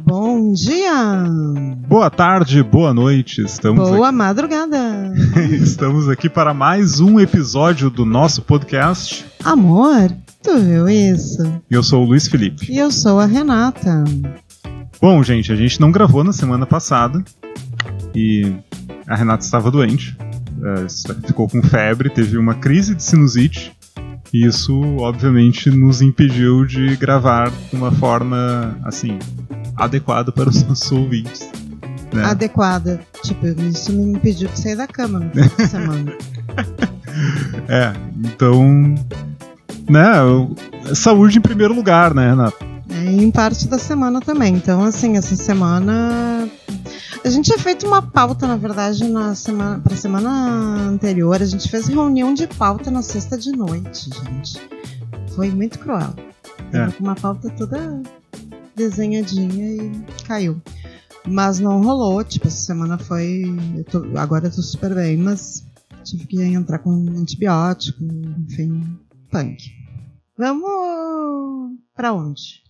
Bom dia! Boa tarde, boa noite. Estamos Boa aqui... madrugada! Estamos aqui para mais um episódio do nosso podcast. Amor, tu viu isso? Eu sou o Luiz Felipe. E eu sou a Renata. Bom, gente, a gente não gravou na semana passada e a Renata estava doente. É, ficou com febre, teve uma crise de sinusite. E isso, obviamente, nos impediu de gravar de uma forma, assim, adequada para os nossos ouvintes. Né? Adequada. Tipo, isso me impediu de sair da cama no fim de semana. é, então. Né, saúde em primeiro lugar, né, Renata? Em parte da semana também. Então, assim, essa semana. A gente tinha feito uma pauta, na verdade, na semana, pra semana anterior. A gente fez reunião de pauta na sexta de noite, gente. Foi muito cruel. É. Uma pauta toda desenhadinha e caiu. Mas não rolou, tipo, essa semana foi. Eu tô, agora eu tô super bem, mas tive que entrar com antibiótico, enfim, punk. Vamos para onde?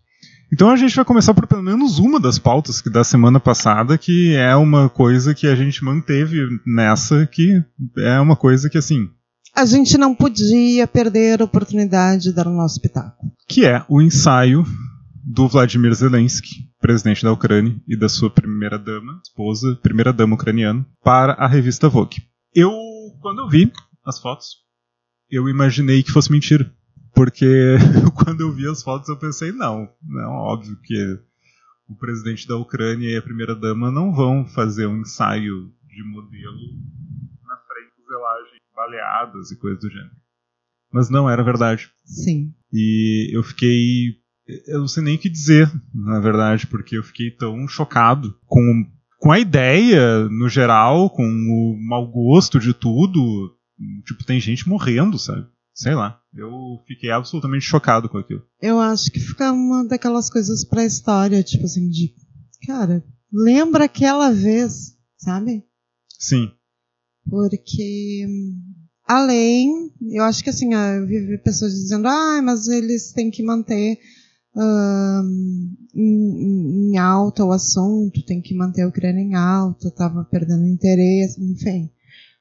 Então a gente vai começar por pelo menos uma das pautas que da semana passada, que é uma coisa que a gente manteve nessa, que é uma coisa que assim. A gente não podia perder a oportunidade de dar o nosso pitaco. Que é o ensaio do Vladimir Zelensky, presidente da Ucrânia, e da sua primeira-dama, esposa, primeira-dama ucraniana, para a revista Vogue. Eu, quando eu vi as fotos, eu imaginei que fosse mentira. Porque quando eu vi as fotos eu pensei, não, não, óbvio que o presidente da Ucrânia e a primeira-dama não vão fazer um ensaio de modelo na frente de zelagem baleadas e coisas do gênero. Mas não era verdade. Sim. E eu fiquei eu não sei nem o que dizer, na verdade, porque eu fiquei tão chocado com, com a ideia, no geral, com o mau gosto de tudo. Tipo, tem gente morrendo, sabe? Sei lá. Eu fiquei absolutamente chocado com aquilo. Eu acho que fica uma daquelas coisas pra história, tipo assim, de. Cara, lembra aquela vez, sabe? Sim. Porque além, eu acho que assim, eu vi pessoas dizendo, ah, mas eles têm que manter em, em, alta o assunto, tem que manter a Ucrânia em alta, estava perdendo interesse, enfim.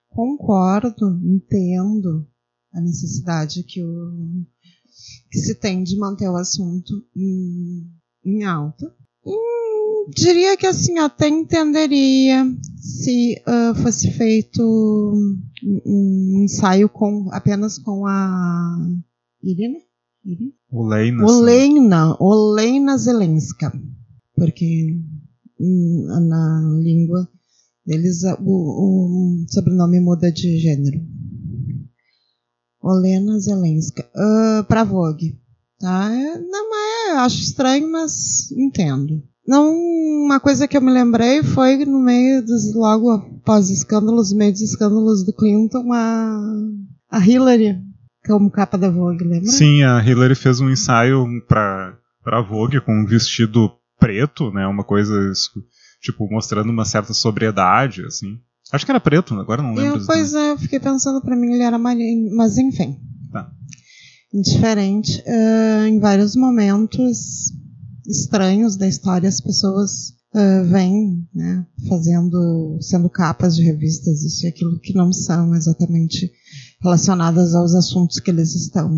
Concordo, entendo a necessidade que, o, que se tem de manter o assunto em, em alta. E diria que assim, até entenderia se uh, fosse feito um, ensaio com apenas com a Irina Oleina. Oleina, Oleina Zelenska. Porque hum, na língua deles o, o sobrenome muda de gênero. Olena Zelenska. Uh, pra Vogue. Tá? É, não é, acho estranho, mas entendo. Não, uma coisa que eu me lembrei foi no meio dos, logo após escândalos, meio dos escândalos do Clinton, a, a Hillary como capa da Vogue, lembra? Sim, a Hillary fez um ensaio pra, pra Vogue com um vestido preto, né? Uma coisa, tipo, mostrando uma certa sobriedade, assim. Acho que era preto, agora não lembro. Eu, pois é, eu fiquei pensando pra mim ele era marinho, mas enfim. Tá. Indiferente. Uh, em vários momentos estranhos da história, as pessoas uh, vêm né, fazendo, sendo capas de revistas, isso e aquilo que não são exatamente relacionadas aos assuntos que eles estão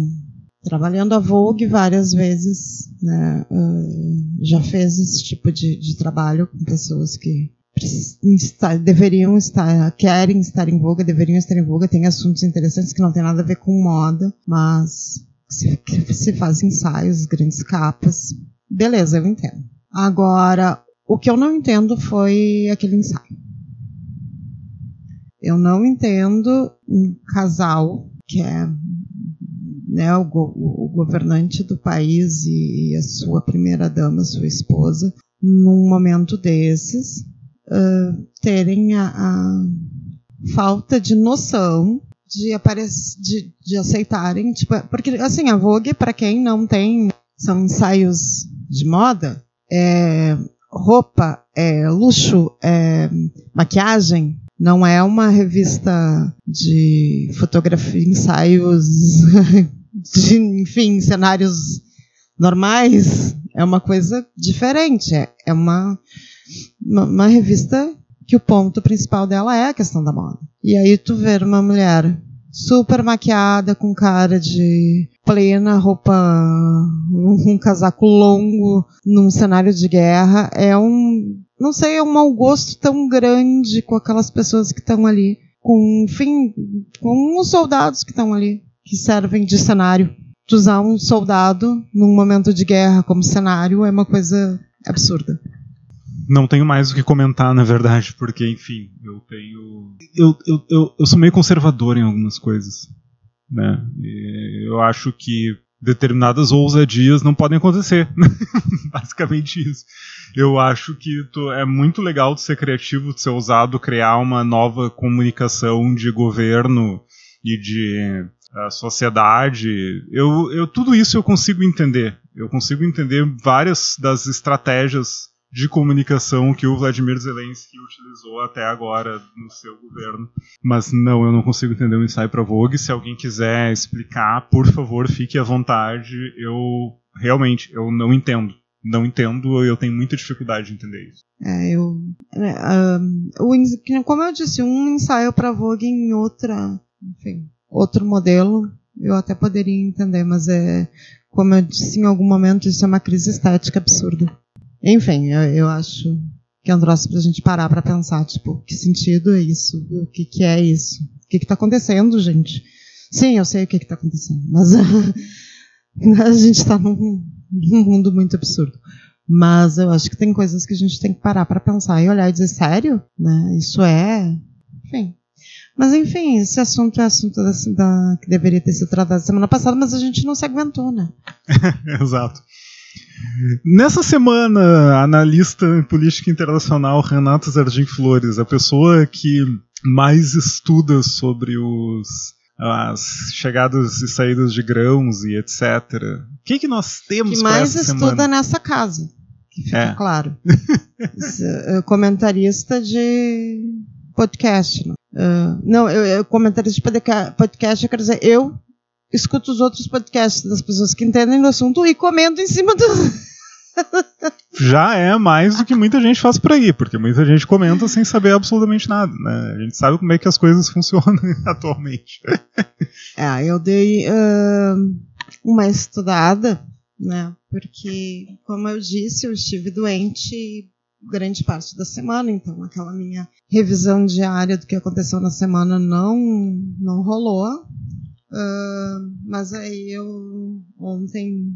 trabalhando. A Vogue várias vezes né, uh, já fez esse tipo de, de trabalho com pessoas que deveriam estar, querem estar em voga, deveriam estar em voga, tem assuntos interessantes que não tem nada a ver com moda, mas se, se faz ensaios, grandes capas. Beleza, eu entendo. Agora, o que eu não entendo foi aquele ensaio. Eu não entendo um casal que é né, o, go o, governante do país e, a sua primeira dama, sua esposa, num momento desses, terem a, a, falta de noção de, de, de aceitarem, tipo, porque assim a Vogue para quem não tem são ensaios de moda, é roupa, é luxo, é maquiagem, não é uma revista de fotografia, ensaios de, enfim, cenários normais, é uma coisa diferente. É, é uma, uma, revista que o ponto principal dela é a questão da moda. E aí tu ver uma mulher super maquiada, com cara de plena, roupa, um casaco longo, num cenário de guerra, é um, não sei, é um mau gosto tão grande com aquelas pessoas que estão ali, com, enfim, com os soldados que estão ali, que servem de cenário. Tu usar um soldado num momento de guerra como cenário é uma coisa absurda não tenho mais o que comentar, na verdade, porque, enfim, eu tenho. Eu, eu, eu, eu sou meio conservador em algumas coisas. Né? E eu acho que determinadas ousadias não podem acontecer. Basicamente isso. Eu acho que tu, é muito legal de ser criativo, de ser ousado, criar uma nova comunicação de governo e de uh, sociedade. Eu, eu, tudo isso eu consigo entender. Eu consigo entender várias das estratégias de comunicação que o Vladimir Zelensky utilizou até agora no seu governo. Mas não, eu não consigo entender o um ensaio para Vogue. Se alguém quiser explicar, por favor, fique à vontade. Eu realmente eu não entendo. Não entendo, eu tenho muita dificuldade de entender isso. É, eu. Uh, como eu disse, um ensaio para Vogue em outra. Enfim, outro modelo, eu até poderia entender, mas é. Como eu disse em algum momento, isso é uma crise estética absurda. Enfim, eu, eu acho que é um troço pra gente parar pra pensar, tipo, que sentido é isso? O que, que é isso? O que que tá acontecendo, gente? Sim, eu sei o que que tá acontecendo, mas a gente tá num, num mundo muito absurdo. Mas eu acho que tem coisas que a gente tem que parar para pensar e olhar e dizer, sério? Né? Isso é. Enfim. Mas enfim, esse assunto é assunto da, da, que deveria ter sido tratado semana passada, mas a gente não se aguentou, né? Exato. Nessa semana, analista em política internacional Renata Zardim Flores, a pessoa que mais estuda sobre os, as chegadas e saídas de grãos e etc. O que, que nós temos que mais estuda semana? nessa casa, que fica é. claro. É comentarista de podcast. Não, uh, não eu, eu, comentarista de podcast, eu quero dizer, eu escuto os outros podcasts das pessoas que entendem do assunto e comento em cima do. Já é mais do que muita gente faz por aí, porque muita gente comenta sem saber absolutamente nada, né? A gente sabe como é que as coisas funcionam atualmente. É, eu dei uh, uma estudada, né? Porque, como eu disse, eu estive doente grande parte da semana, então aquela minha revisão diária do que aconteceu na semana não, não rolou. Uh, mas aí eu ontem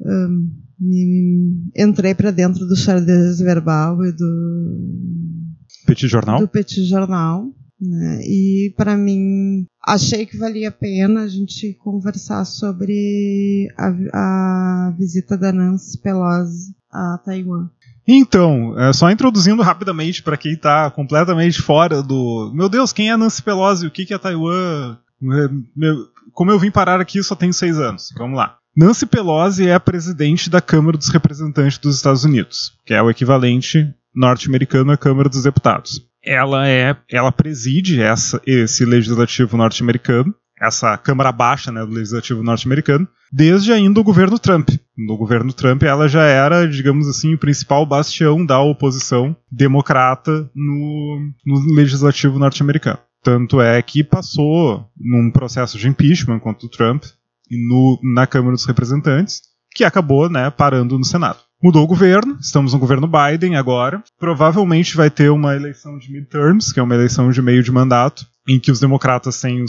um, me, entrei para dentro do xadrez verbal e do Petit Jornal. Do Petit Jornal. Né? E para mim achei que valia a pena a gente conversar sobre a, a visita da Nancy Pelosi a Taiwan. Então, é, só introduzindo rapidamente para quem está completamente fora do. Meu Deus, quem é Nancy Pelosi? O que, que é Taiwan? É, meu, como eu vim parar aqui, só tenho seis anos. Vamos lá. Nancy Pelosi é a presidente da Câmara dos Representantes dos Estados Unidos, que é o equivalente norte-americano à Câmara dos Deputados. Ela é, ela preside essa, esse legislativo norte-americano, essa Câmara Baixa né, do legislativo norte-americano, desde ainda o governo Trump. No governo Trump, ela já era, digamos assim, o principal bastião da oposição democrata no, no legislativo norte-americano. Tanto é que passou num processo de impeachment contra o Trump no, na Câmara dos Representantes, que acabou né, parando no Senado. Mudou o governo, estamos no governo Biden agora. Provavelmente vai ter uma eleição de midterms, que é uma eleição de meio de mandato, em que os democratas têm um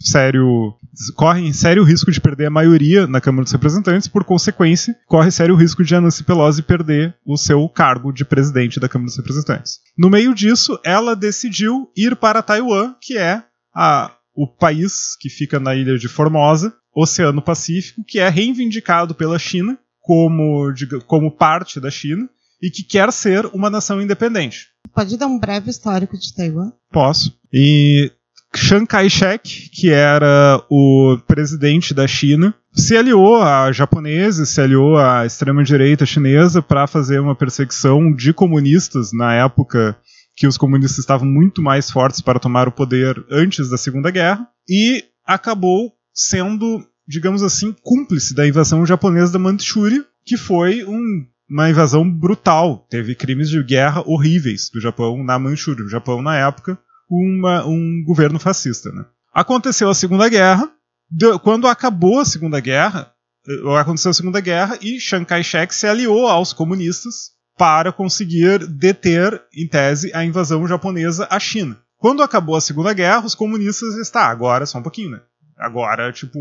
sério correm sério risco de perder a maioria na Câmara dos Representantes, por consequência, corre sério risco de a Nancy Pelosi perder o seu cargo de presidente da Câmara dos Representantes. No meio disso, ela decidiu ir para Taiwan, que é a, o país que fica na ilha de Formosa, Oceano Pacífico, que é reivindicado pela China como, como parte da China e que quer ser uma nação independente. Pode dar um breve histórico de Taiwan? Posso. E Chiang Kai-shek, que era o presidente da China, se aliou a japoneses, se aliou à extrema-direita chinesa para fazer uma perseguição de comunistas na época que os comunistas estavam muito mais fortes para tomar o poder antes da Segunda Guerra, e acabou sendo, digamos assim, cúmplice da invasão japonesa da Manchúria, que foi um, uma invasão brutal. Teve crimes de guerra horríveis do Japão na Manchúria. O Japão, na época, uma, um governo fascista. Né? Aconteceu a Segunda Guerra. Quando acabou a Segunda Guerra, eh, aconteceu a Segunda Guerra e Chiang Kai-shek se aliou aos comunistas para conseguir deter, em tese, a invasão japonesa à China. Quando acabou a Segunda Guerra, os comunistas está agora só um pouquinho, né? Agora, tipo,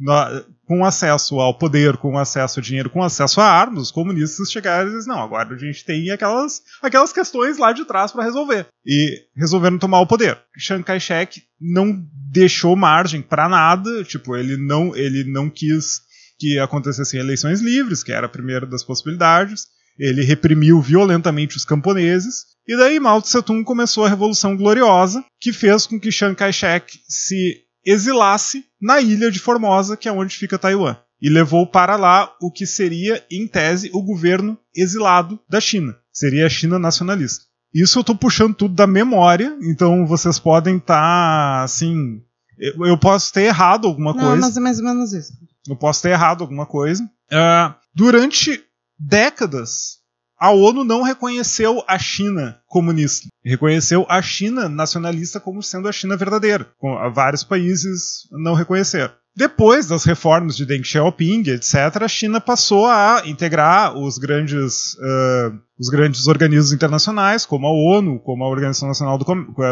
na, com acesso ao poder, com acesso a dinheiro, com acesso a armas, os comunistas chegaram e disseram, não, agora a gente tem aquelas, aquelas questões lá de trás para resolver. E resolveram tomar o poder. Chiang Kai-shek não deixou margem para nada, tipo, ele não, ele não quis que acontecessem eleições livres, que era a primeira das possibilidades. Ele reprimiu violentamente os camponeses. E daí Mao Tse Tung começou a Revolução Gloriosa, que fez com que Chiang Kai-shek se exilasse na ilha de Formosa, que é onde fica Taiwan. E levou para lá o que seria, em tese, o governo exilado da China. Seria a China nacionalista. Isso eu estou puxando tudo da memória, então vocês podem estar, tá, assim... Eu, eu, posso ter errado alguma Não, coisa. Mas é mais ou menos isso. Eu posso ter errado alguma coisa. Uh, durante décadas, a ONU não reconheceu a China comunista. Reconheceu a China nacionalista como sendo a China verdadeira. Vários países não reconheceram. Depois das reformas de Deng Xiaoping, etc., a China passou a integrar os grandes, uh, os grandes organismos internacionais, como a ONU, como a Organização Nacional do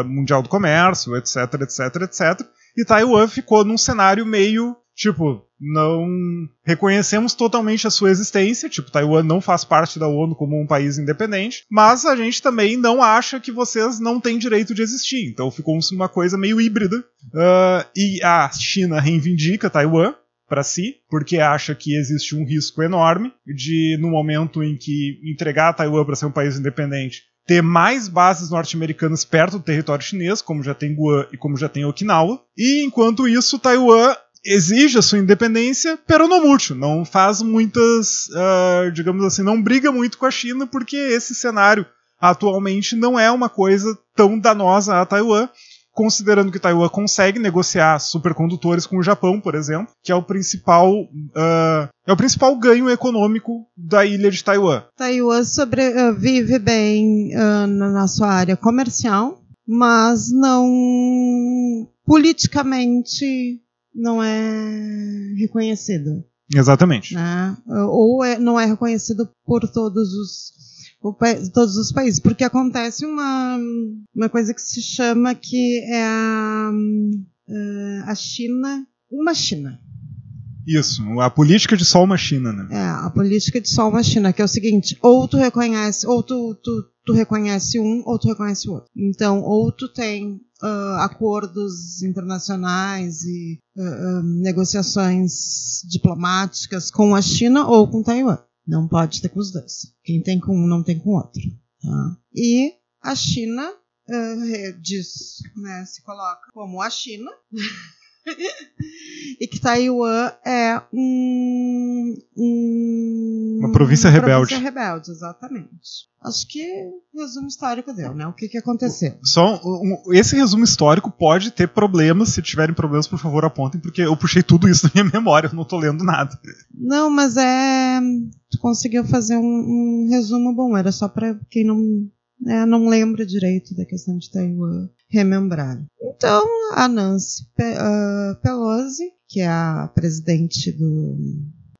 Mundial do Comércio, etc., etc., etc., e Taiwan ficou num cenário meio tipo, não reconhecemos totalmente a sua existência, tipo, Taiwan não faz parte da ONU como um país independente, mas a gente também não acha que vocês não têm direito de existir. Então ficou uma coisa meio híbrida. Uh, e a China reivindica Taiwan para si, porque acha que existe um risco enorme de, no momento em que entregar Taiwan para ser um país independente, ter mais bases norte-americanas perto do território chinês, como já tem Guam e como já tem Okinawa. E enquanto isso, Taiwan exige a sua independência, pero no mucho. Não faz muitas, uh, digamos assim, não briga muito com a China, porque esse cenário atualmente não é uma coisa tão danosa a Taiwan, considerando que Taiwan consegue negociar supercondutores com o Japão, por exemplo, que é o principal uh, é o principal ganho econômico da ilha de Taiwan. Taiwan sobrevive uh, bem na sua área comercial, mas não politicamente não é reconhecido. Exatamente. Né? Ou é, não é reconhecido por todos os, todos os países, porque acontece uma, uma coisa que se chama que é a, a China, uma China. Isso, a política de só uma China, né? É, a política de só uma China, que é o seguinte, ou tu reconhece, ou tu, tu, tu reconhece um, ou tu reconhece o outro. Então, ou tu tem uh, acordos internacionais e uh, uh, negociações diplomáticas com a China ou com Taiwan. Não pode ter com os dois. Quem tem com um não tem com o outro. Tá? E a China diz, né, se coloca como a China. e que Taiwan é um, um uma província rebelde. Província rebelde, exatamente. Acho que resumo histórico deu, né? O que, que aconteceu? Só um, esse resumo histórico pode ter problemas. Se tiverem problemas, por favor, apontem, porque eu puxei tudo isso da minha memória, eu não tô lendo nada. Não, mas é. Tu conseguiu fazer um, um resumo bom, era só para quem não é, não lembra direito da questão de Taiwan remembrar. Então, a Nancy Pelosi, que é a presidente do.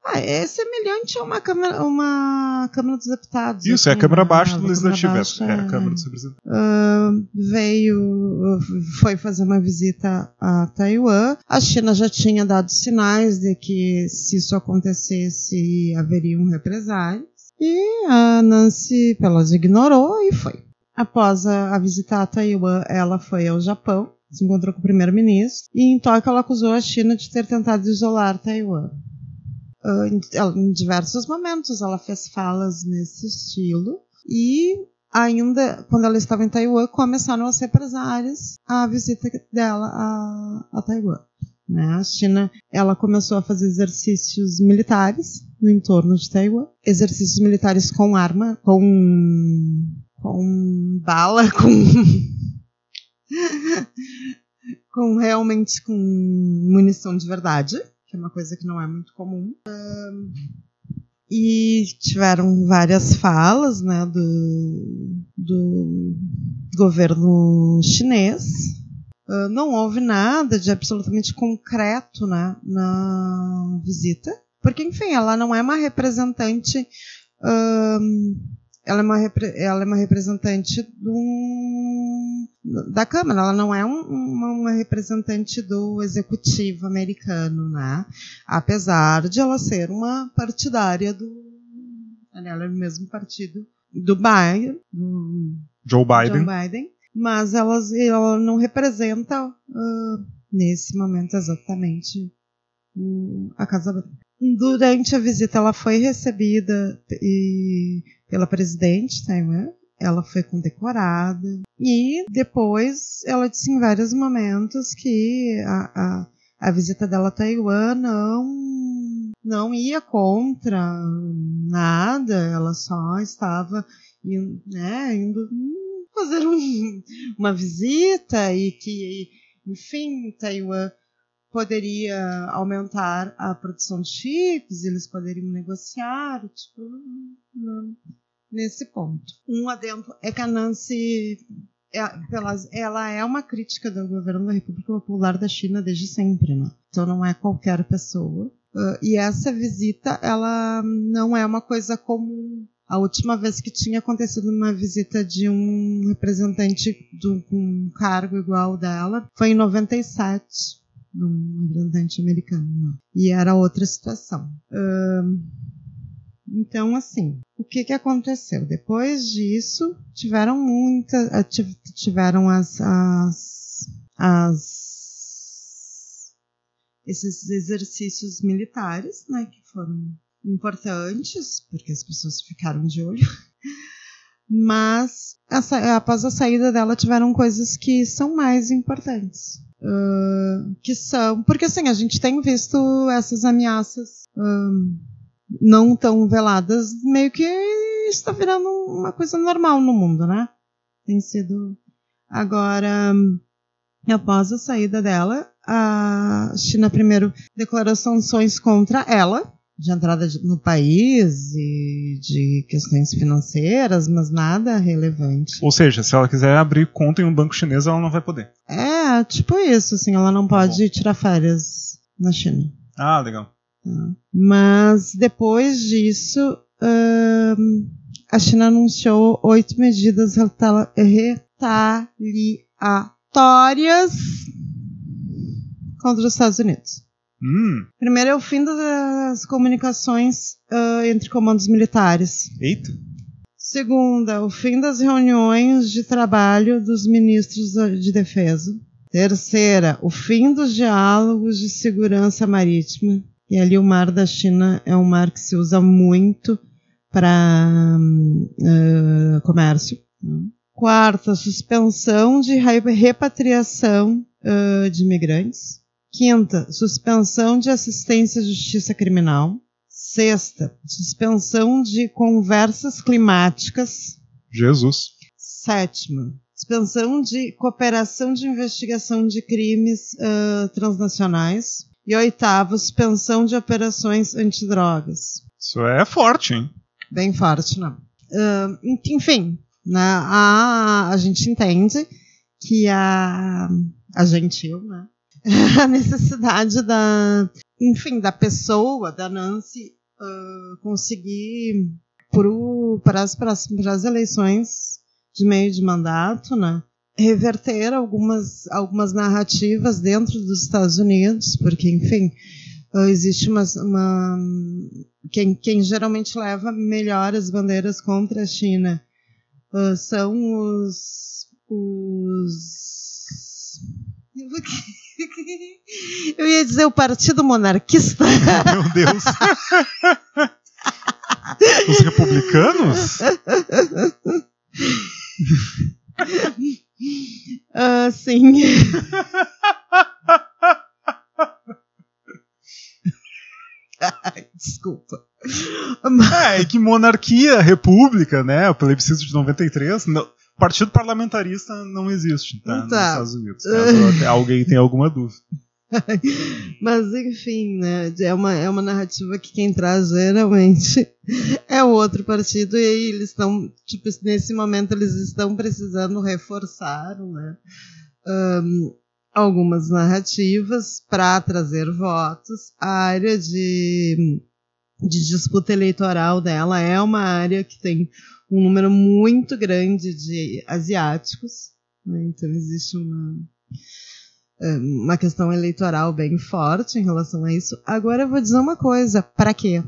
Ah, é semelhante a uma Câmara, uma câmara dos Deputados. Isso, assim, é a Câmara né? Baixa do Legislativo. Baixa, é, a Câmara dos Representantes. Uh, veio, foi fazer uma visita a Taiwan. A China já tinha dado sinais de que, se isso acontecesse, haveriam represálias. E a Nancy Pelosi ignorou e foi. Após a, a visita a Taiwan, ela foi ao Japão, se encontrou com o primeiro-ministro, e em Tóquio ela acusou a China de ter tentado isolar Taiwan. Uh, em, em diversos momentos ela fez falas nesse estilo, e ainda quando ela estava em Taiwan, começaram as represárias à visita dela a, a Taiwan. Né? A China ela começou a fazer exercícios militares no entorno de Taiwan, exercícios militares com arma, com com bala, com com realmente com munição de verdade, que é uma coisa que não é muito comum. e tiveram várias falas né, do, do governo chinês. Uh, não houve nada de absolutamente concreto né, na visita, porque, enfim, ela não é uma representante. Uh, ela, é uma, ela é uma representante do, da Câmara, ela não é um, uma, uma, representante do executivo americano, né? Apesar de ela ser uma partidária do. Ela é o mesmo partido do Biden, do Joe Biden. Joe Biden mas ela, ela não representa uh, nesse momento exatamente uh, a Casa Branca. Durante a visita, ela foi recebida e, pela presidente Taiwan, ela foi condecorada. E depois ela disse em vários momentos que a, a, a visita dela a Taiwan não, não ia contra nada, ela só estava indo, né, indo fazer um, uma visita e que, enfim, Taiwan poderia aumentar a produção de chips, eles poderiam negociar, tipo, não, nesse ponto. Um adendo é que a Nancy é, ela é uma crítica do governo da República Popular da China desde sempre, né? Então não é qualquer pessoa. Uh, e essa visita, ela não é uma coisa comum a última vez que tinha acontecido uma visita de um representante de um cargo igual dela foi em 97, de um representante americano. E era outra situação. Então, assim, o que, que aconteceu? Depois disso, tiveram muitas. Eh, tiveram as, as, as esses exercícios militares, né, que foram importantes, porque as pessoas ficaram de olho. Mas após a saída dela tiveram coisas que são mais importantes. Que são. Porque assim, a gente tem visto essas ameaças uh, não tão veladas, meio que está virando uma coisa normal no mundo, né? Tem sido. Agora, após a saída dela, a China primeiro declarou sanções contra ela, de entrada no país e de questões financeiras, mas nada relevante. Ou seja, se ela quiser abrir conta em um banco chinês, ela não vai poder. É, tipo isso, assim, ela não pode tá tirar férias na China. Ah, legal. Tá. Mas depois disso, a China anunciou oito medidas retaliatórias contra os Estados Unidos. Hum. Primeiro é o fim das comunicações uh, entre comandos militares. Eita. Segunda, o fim das reuniões de trabalho dos ministros de defesa. Terceira, o fim dos diálogos de segurança marítima. E ali o mar da China é um mar que se usa muito para uh, comércio. Quarta, suspensão de repatriação uh, de imigrantes. Quinta, suspensão de assistência à justiça criminal. Sexta, suspensão de conversas climáticas. Jesus. Sétima, suspensão de cooperação de investigação de crimes uh, transnacionais. E oitavo, suspensão de operações antidrogas. Isso é forte, hein? Bem forte, não. Uh, enfim, né, a, a gente entende que a, a gentil, né? a necessidade da, enfim, da pessoa, da Nancy, uh, conseguir para as, para as eleições de meio de mandato, né, reverter algumas, algumas narrativas dentro dos Estados Unidos, porque, enfim, uh, existe uma, uma quem, quem, geralmente leva melhor as bandeiras contra a China uh, são os, os eu ia dizer o Partido Monarquista. Meu Deus. Os republicanos? Uh, sim. Desculpa. É, que monarquia, república, né? O plebiscito de 93. Não, Partido parlamentarista não existe tá, tá. nos Estados Unidos, caso alguém tenha alguma dúvida. Mas, enfim, né? É uma, é uma narrativa que quem traz geralmente é o outro partido, e aí eles estão, tipo, nesse momento, eles estão precisando reforçar, né? Um, algumas narrativas para trazer votos. A área de, de disputa eleitoral dela é uma área que tem um número muito grande de asiáticos, né? então existe uma uma questão eleitoral bem forte em relação a isso. Agora eu vou dizer uma coisa: para quê?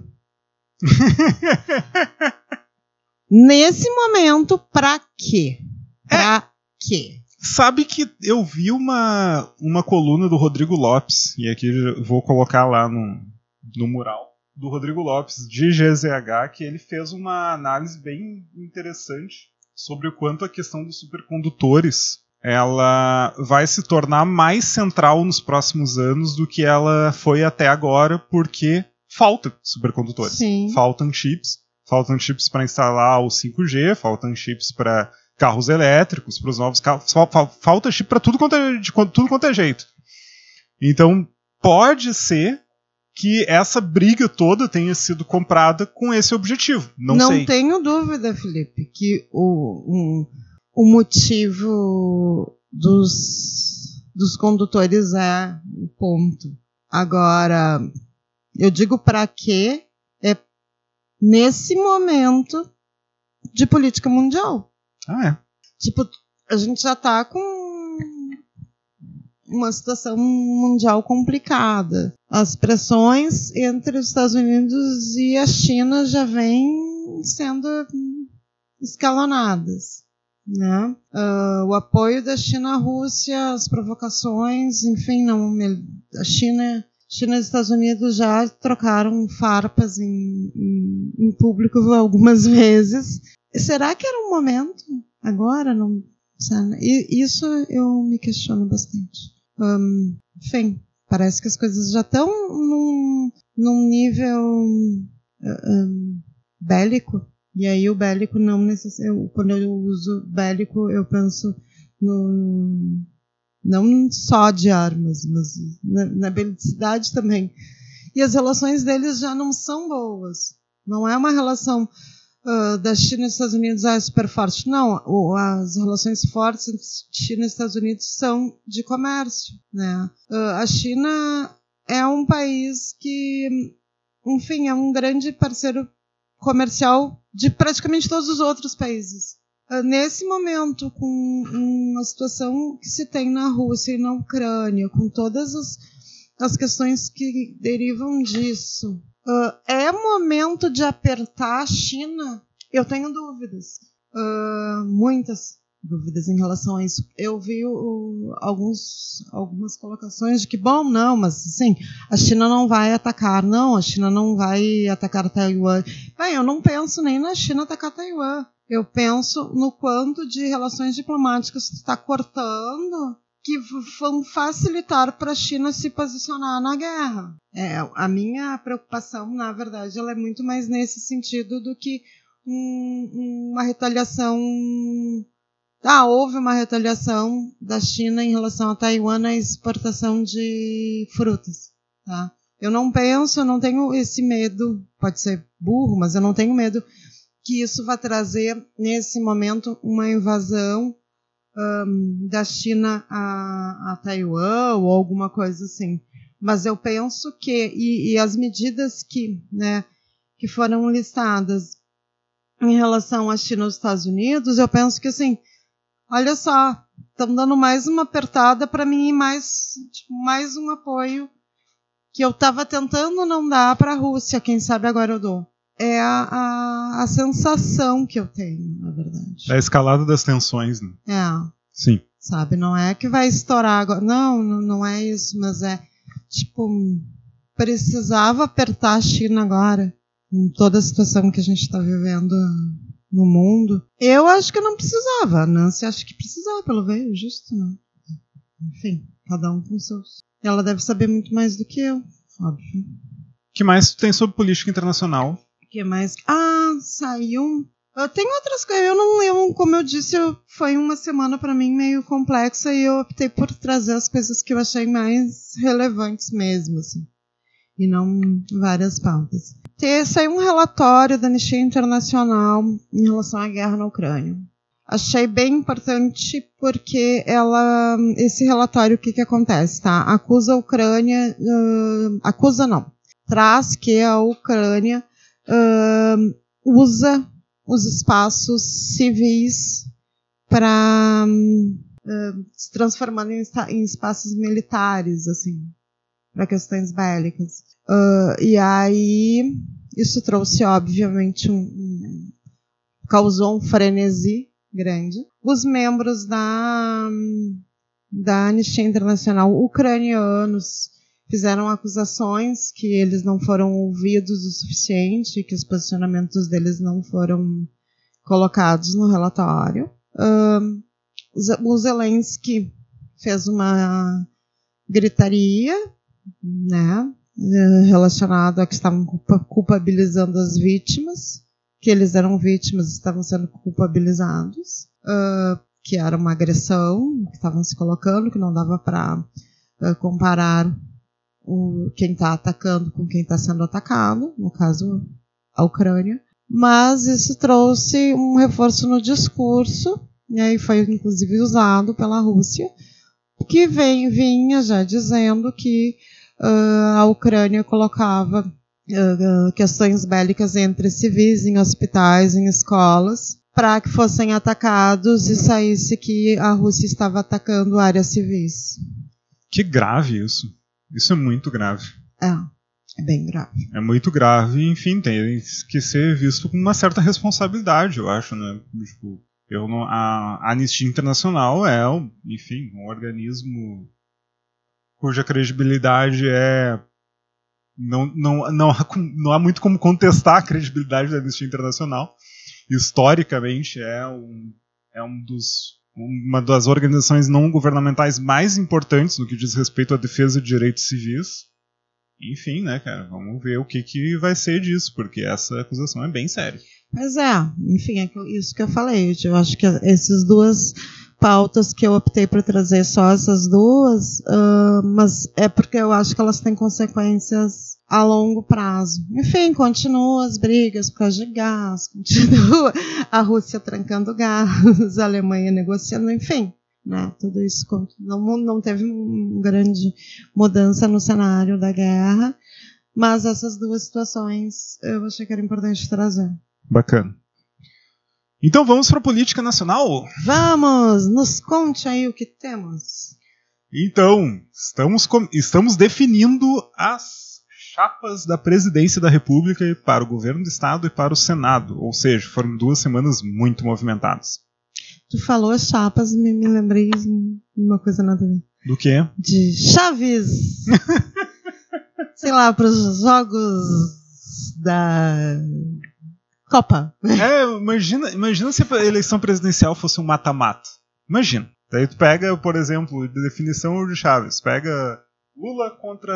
Nesse momento, para quê? Para é, quê? Sabe que eu vi uma, uma coluna do Rodrigo Lopes, e aqui vou colocar lá no, no mural, do Rodrigo Lopes, de GZH, que ele fez uma análise bem interessante sobre o quanto a questão dos supercondutores ela vai se tornar mais central nos próximos anos do que ela foi até agora, porque falta supercondutores. Sim. Faltam chips. Faltam chips para instalar o 5G, faltam chips para carros elétricos, para os novos carros. Falta chip para tudo, quanto é, de tudo quanto é jeito. Então, pode ser que essa briga toda tenha sido comprada com esse objetivo. Não, Não sei. tenho dúvida, Felipe, que o, um, o motivo dos, dos condutores é o ponto. Agora, eu digo para quê? É nesse momento de política mundial. Ah, é. Tipo, a gente já está com uma situação mundial complicada. As pressões entre os Estados Unidos e a China já vêm sendo escalonadas. Né? Uh, o apoio da China à Rússia, as provocações, enfim, não, a China, China e Estados Unidos já trocaram farpas em, em, em público algumas vezes. Será que era um momento agora? Não, isso eu me questiono bastante. Um, enfim, parece que as coisas já estão num, num nível um, bélico e aí o bélico não necessariamente. Quando eu uso bélico, eu penso no, não só de armas, mas na, na belicidade também. E as relações deles já não são boas. Não é uma relação uh, da China e dos Estados Unidos ah, é super forte. Não, as relações fortes entre China e Estados Unidos são de comércio. Né? Uh, a China é um país que, enfim, é um grande parceiro comercial de praticamente todos os outros países. Ah, nesse momento, com uma situação que se tem na Rússia e na Ucrânia, com todas as, as questões que derivam disso, ah, é momento de apertar a China? Eu tenho dúvidas. Uh, muitas dúvidas em relação a isso. Eu vi o, alguns, algumas colocações de que, bom, não, mas sim, a China não vai atacar, não, a China não vai atacar Taiwan. Bem, eu não penso nem na China atacar Taiwan. Eu penso no quanto de relações diplomáticas está cortando que vão facilitar para a China se posicionar na guerra. É, a minha preocupação, na verdade, ela é muito mais nesse sentido do que um, uma retaliação ah, houve uma retaliação da China em relação a Taiwan na exportação de frutas. Tá? Eu não penso, eu não tenho esse medo, pode ser burro, mas eu não tenho medo que isso vá trazer, nesse momento, uma invasão um, da China a, a, Taiwan ou alguma coisa assim. Mas eu penso que, e, e as medidas que, né, que foram listadas em relação à China e aos Estados Unidos, eu penso que assim, olha só, estão dando mais uma apertada para mim e mais, tipo, mais um apoio que eu estava tentando não dar para a Rússia, quem sabe agora eu dou. É a, a, a, sensação que eu tenho, na verdade. É a escalada das tensões, né? É. Sim. Sabe, não é que vai estourar agora. Não, não é isso, mas é tipo, precisava apertar a China agora, com toda a situação que a gente está vivendo no mundo. Eu acho que não precisava. A Nancy acha que precisava, pelo veio, justo, não. Né? Enfim, cada um com seus. Ela deve saber muito mais do que eu, óbvio. O que mais tem sobre política internacional? Que mais? Ah, saiu. Tem outras coisas, eu não lembro, como eu disse, eu, foi uma semana para mim meio complexa e eu optei por trazer as coisas que eu achei mais relevantes mesmo, assim, e não várias pautas. Tem, saiu um relatório da Anistia Internacional em relação à guerra na Ucrânia. Achei bem importante porque ela, esse relatório, o que, que acontece, tá? Acusa a Ucrânia, uh, acusa não, traz que a Ucrânia uh, usa os espaços civis para uh, se transformando em, em, espaços militares, assim, para questões bélicas. Uh, e aí isso trouxe, obviamente, um, um, causou um frenesi grande. Os membros da, da Anistia Internacional ucranianos fizeram acusações que eles não foram ouvidos o suficiente, que os posicionamentos deles não foram colocados no relatório. Um, o Zelensky fez uma gritaria, né, relacionado a que estavam culpabilizando as vítimas, que eles eram vítimas estavam sendo culpabilizados, uh, que era uma agressão, que estavam se colocando, que não dava para uh, comparar o, quem está atacando com quem está sendo atacado, no caso a Ucrânia. Mas isso trouxe um reforço no discurso, e aí foi inclusive usado pela Rússia, que vem, vinha já dizendo que uh, a Ucrânia colocava uh, questões bélicas entre civis, em hospitais, em escolas, para que fossem atacados e saísse que a Rússia estava atacando áreas civis. Que grave isso. Isso é muito grave. É, é bem grave. É muito grave, enfim, tem que ser visto com uma certa responsabilidade, eu acho, né? Tipo, eu não, a, Anistia Internacional é, enfim, um organismo cuja credibilidade é não, não, não, há, não há muito como contestar a credibilidade da Anistia Internacional. Historicamente, é um, é um dos uma das organizações não governamentais mais importantes no que diz respeito à defesa de direitos civis. Enfim, né, cara, vamos ver o que, que vai ser disso, porque essa acusação é bem séria. Mas é, enfim, é isso que eu falei. Eu acho que essas duas pautas que eu optei por trazer só essas duas, uh, mas é porque eu acho que elas têm consequências a longo prazo. Enfim, continuam as brigas por causa de gás, continua a Rússia trancando gás, a Alemanha negociando, enfim. Né, tudo isso não, não teve uma grande mudança no cenário da guerra, mas essas duas situações eu achei que era importante trazer. Bacana. Então vamos para a política nacional? Vamos! Nos conte aí o que temos. Então, estamos, estamos definindo as chapas da presidência da República para o governo do Estado e para o Senado. Ou seja, foram duas semanas muito movimentadas. Tu falou chapas, me, me lembrei de uma coisa nada a ver. Do quê? De Chaves! Sei lá, para os jogos da Copa. É, imagina, imagina se a eleição presidencial fosse um mata-mata. Imagina. Daí tu pega, por exemplo, definição de Chaves, pega Lula contra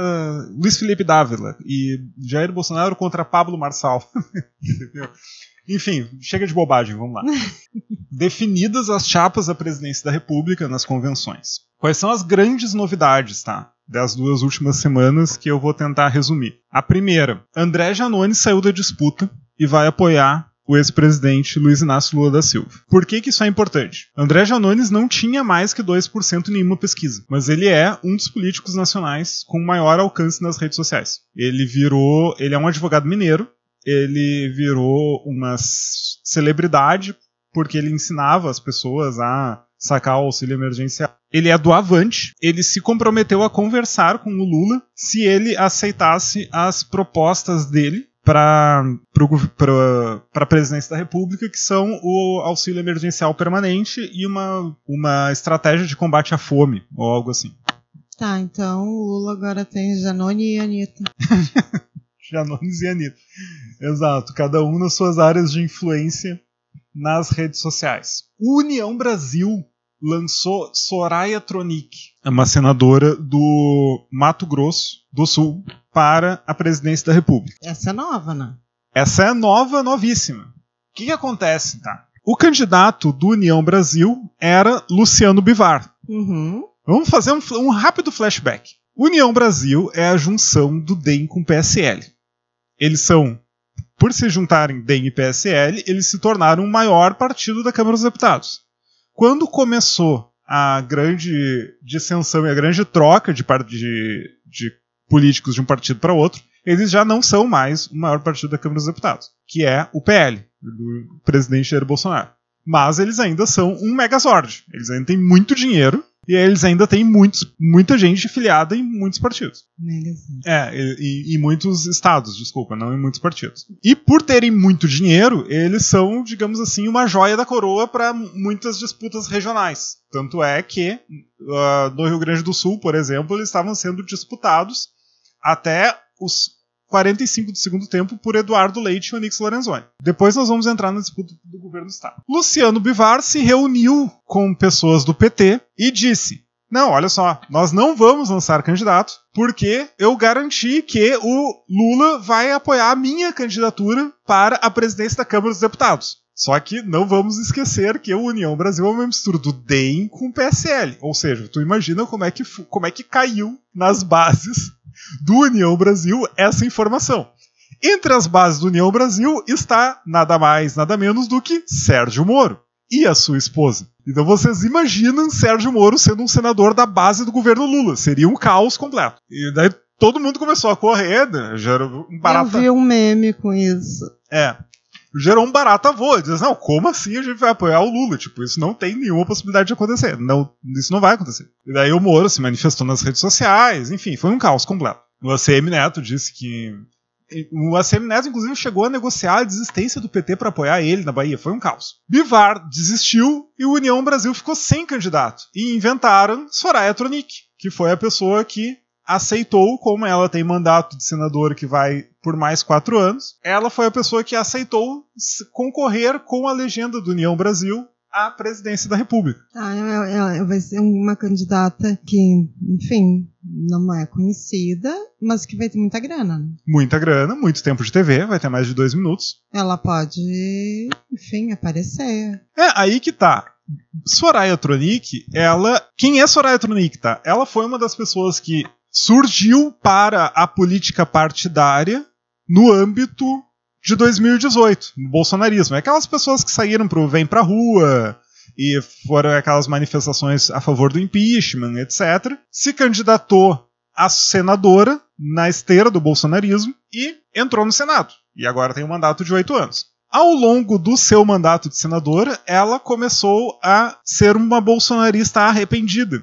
Luiz Felipe Dávila e Jair Bolsonaro contra Pablo Marçal. Enfim, chega de bobagem, vamos lá. Definidas as chapas da presidência da República nas convenções. Quais são as grandes novidades, tá? Das duas últimas semanas que eu vou tentar resumir. A primeira, André Janone saiu da disputa e vai apoiar o ex-presidente Luiz Inácio Lula da Silva. Por que, que isso é importante? André Janones não tinha mais que 2% em nenhuma pesquisa, mas ele é um dos políticos nacionais com maior alcance nas redes sociais. Ele virou, ele é um advogado mineiro, ele virou uma celebridade porque ele ensinava as pessoas a sacar o auxílio emergencial. Ele é do Avante, ele se comprometeu a conversar com o Lula se ele aceitasse as propostas dele para a presidência da República, que são o auxílio emergencial permanente e uma, uma estratégia de combate à fome, ou algo assim. Tá, então o Lula agora tem Janone e Anitta. Janones e Anitta. Exato, cada um nas suas áreas de influência nas redes sociais. União Brasil lançou Soraya Tronic, uma senadora do Mato Grosso do Sul, para a presidência da República. Essa é nova, né? Essa é nova, novíssima. que, que acontece, tá? O candidato do União Brasil era Luciano Bivar. Uhum. Vamos fazer um, um rápido flashback. União Brasil é a junção do DEM com o PSL. Eles são, por se juntarem DEM e PSL, eles se tornaram o maior partido da Câmara dos Deputados. Quando começou a grande dissensão e a grande troca de, de, de políticos de um partido para outro, eles já não são mais o maior partido da Câmara dos Deputados, que é o PL, do presidente Jair Bolsonaro. Mas eles ainda são um megazord. Eles ainda têm muito dinheiro e eles ainda têm muitos, muita gente filiada em muitos partidos. É, e, e, muitos estados, desculpa, não em muitos partidos. E por terem muito dinheiro, eles são, digamos assim, uma joia da coroa para muitas disputas regionais. Tanto é que uh, no Rio Grande do Sul, por exemplo, eles estavam sendo disputados até os 45 do segundo tempo por Eduardo Leite e Onix Lorenzoni. Depois nós vamos entrar na disputa do governo do Estado. Luciano Bivar se reuniu com pessoas do PT e disse: não, olha só, nós não vamos lançar candidato porque eu garanti que o Lula vai apoiar a minha candidatura para a presidência da Câmara dos Deputados. Só que não vamos esquecer que a União Brasil é uma mistura do DEM com o PSL. Ou seja, tu imagina como é que, como é que caiu nas bases do União Brasil essa informação. Entre as bases do União Brasil está nada mais, nada menos do que Sérgio Moro e a sua esposa. Então vocês imaginam Sérgio Moro sendo um senador da base do governo Lula. Seria um caos completo. E daí todo mundo começou a correr, né? gerou um barata... Eu vi um meme com isso. É. Gerou um barata voa. Diz, não, como assim a gente vai apoiar o Lula? Tipo, isso não tem nenhuma possibilidade de acontecer. Não, isso não vai acontecer. E daí o Moro se manifestou nas redes sociais, enfim, foi um caos completo. O ACM Neto disse que. O ACM Neto, inclusive, chegou a negociar a desistência do PT para apoiar ele na Bahia. Foi um caos. Bivar desistiu e o União Brasil ficou sem candidato. E inventaram Soraya Tronic, que foi a pessoa que aceitou, como ela tem mandato de senadora que vai por mais quatro anos, ela foi a pessoa que aceitou concorrer com a legenda do União Brasil à presidência da República. Ah, ela, ela vai ser uma candidata que, enfim, não é conhecida, mas que vai ter muita grana. Né? Muita grana, muito tempo de TV, vai ter mais de dois minutos. Ela pode, enfim, aparecer. É, aí que tá. Soraya Tronic, ela. Quem é Soraya Tronic, tá? Ela foi uma das pessoas que surgiu para a política partidária no âmbito de 2018, no bolsonarismo. É aquelas pessoas que saíram pro Vem Pra Rua e foram aquelas manifestações a favor do impeachment, etc. Se candidatou a senadora na esteira do bolsonarismo e entrou no Senado. E agora tem um mandato de oito anos. Ao longo do seu mandato de senadora, ela começou a ser uma bolsonarista arrependida.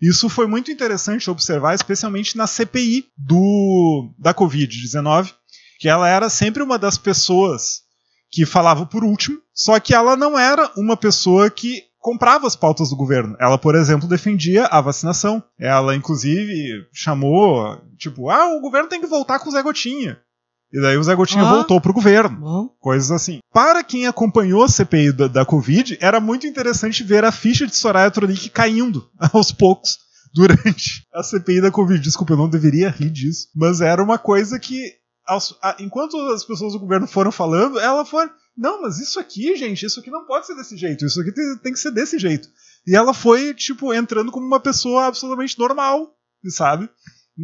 Isso foi muito interessante observar, especialmente na CPI do, da Covid-19, que ela era sempre uma das pessoas que falava por último, só que ela não era uma pessoa que comprava as pautas do governo. Ela, por exemplo, defendia a vacinação. Ela, inclusive, chamou, tipo, ah, o governo tem que voltar com o Zé Gotinha. E daí o Zé Gotinha ah. voltou pro governo. Ah. Coisas assim. Para quem acompanhou a CPI da, da, Covid, era muito interessante ver a ficha de Soraya Tronic caindo aos poucos durante a CPI da Covid. Desculpa, eu não deveria rir disso. Mas era uma coisa que enquanto as pessoas do governo foram falando, ela foi. Não, mas isso aqui, gente, isso aqui não pode ser desse jeito, isso aqui tem, tem que ser desse jeito. E ela foi, tipo, entrando como uma pessoa absolutamente normal, sabe?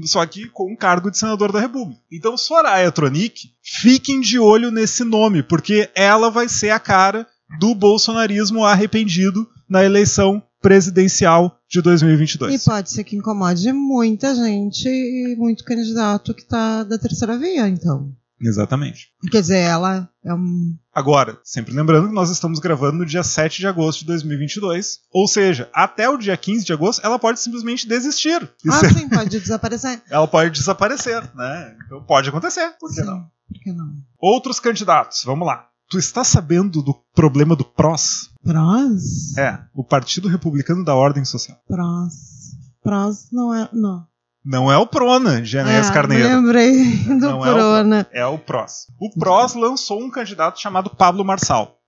Só que com um cargo de senador da República. Então, Soraya Tronic, fiquem de olho nesse nome, porque ela vai ser a cara do bolsonarismo arrependido na eleição presidencial de 2022. E pode ser que incomode muita gente e muito candidato que está da terceira via, então. Exatamente. Quer dizer, ela é um. Agora, sempre lembrando que nós estamos gravando no dia 7 de agosto de 2022. Ou seja, até o dia 15 de agosto, ela pode simplesmente desistir. Ah, sim, pode desaparecer. ela pode desaparecer, né? Então pode acontecer. Por que sim, não? Por que não? Outros candidatos, vamos lá. Tu está sabendo do problema do PROS? PROS? É, o Partido Republicano da Ordem Social. PROS. PROS não é. Não. Não é o Prona, Genés é, Carneiro. lembrei do não Prona. É o, é o PROS. O PROS lançou um candidato chamado Pablo Marçal.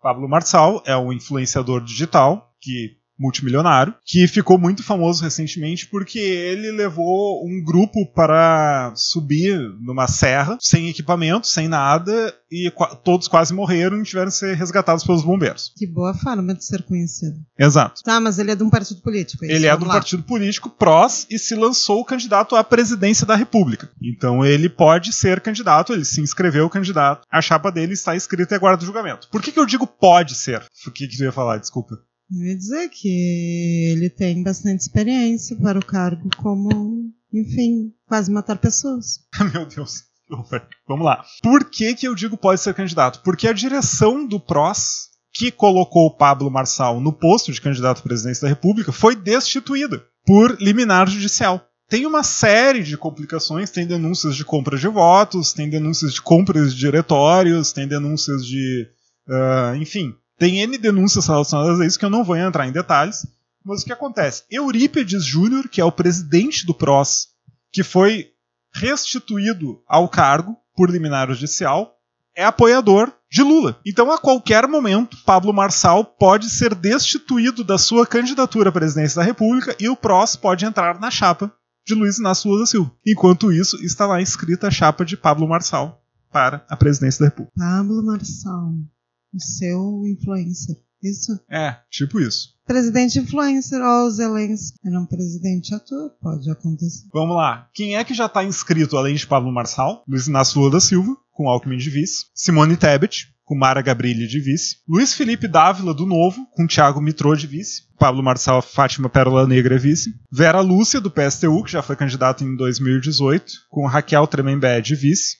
Pablo Marçal é um influenciador digital que multimilionário, que ficou muito famoso recentemente porque ele levou um grupo para subir numa serra, sem equipamento, sem nada, e qu todos quase morreram e tiveram que ser resgatados pelos bombeiros. Que boa forma de ser conhecido. Exato. Tá, mas ele é de um partido político. é isso? Ele é do lá. partido político PROS e se lançou candidato à presidência da República. Então ele pode ser candidato, ele se inscreveu candidato. A chapa dele está escrita e aguarda julgamento. Por que, que eu digo pode ser? O que, que tu ia falar? Desculpa. Eu ia dizer que ele tem bastante experiência para o cargo como, enfim, quase matar pessoas. Meu Deus. Vamos lá. Por que, que eu digo pode ser candidato? Porque a direção do PROS, que colocou o Pablo Marçal no posto de candidato à presidência da República, foi destituída por liminar judicial. Tem uma série de complicações, tem denúncias de compra de votos, tem denúncias de compras de diretórios, tem denúncias de. ah, enfim, tem N denúncias relacionadas a isso que eu não vou entrar em detalhes. Mas o que acontece? Eurípides Júnior, que é o presidente do PROS, que foi restituído ao cargo por liminar judicial, é apoiador de Lula. Então, a qualquer momento, Pablo Marçal pode ser destituído da sua candidatura à presidência da República e o PROS pode entrar na chapa de Luiz Inácio Lula da Silva. Enquanto isso, está lá escrita a chapa de Pablo Marçal para a presidência da República. Pablo Marçal, seu influencer. Isso? É, tipo isso. Presidente influencer, ó, o Zelensky. Era um presidente ator, pode acontecer. Vamos lá. Quem é que já está inscrito além de Pablo Marçal? Luiz Inácio Lula da Silva, com Alckmin de vice. Simone Tebet, com Mara Gabrilli de vice. Luiz Felipe Dávila, do Novo, com Thiago Mitrô de vice. Pablo Marçal, Fátima Pérola Negra é vice. Vera Lúcia, do PSTU, que já foi candidato em 2018, com Raquel Tremembé de vice.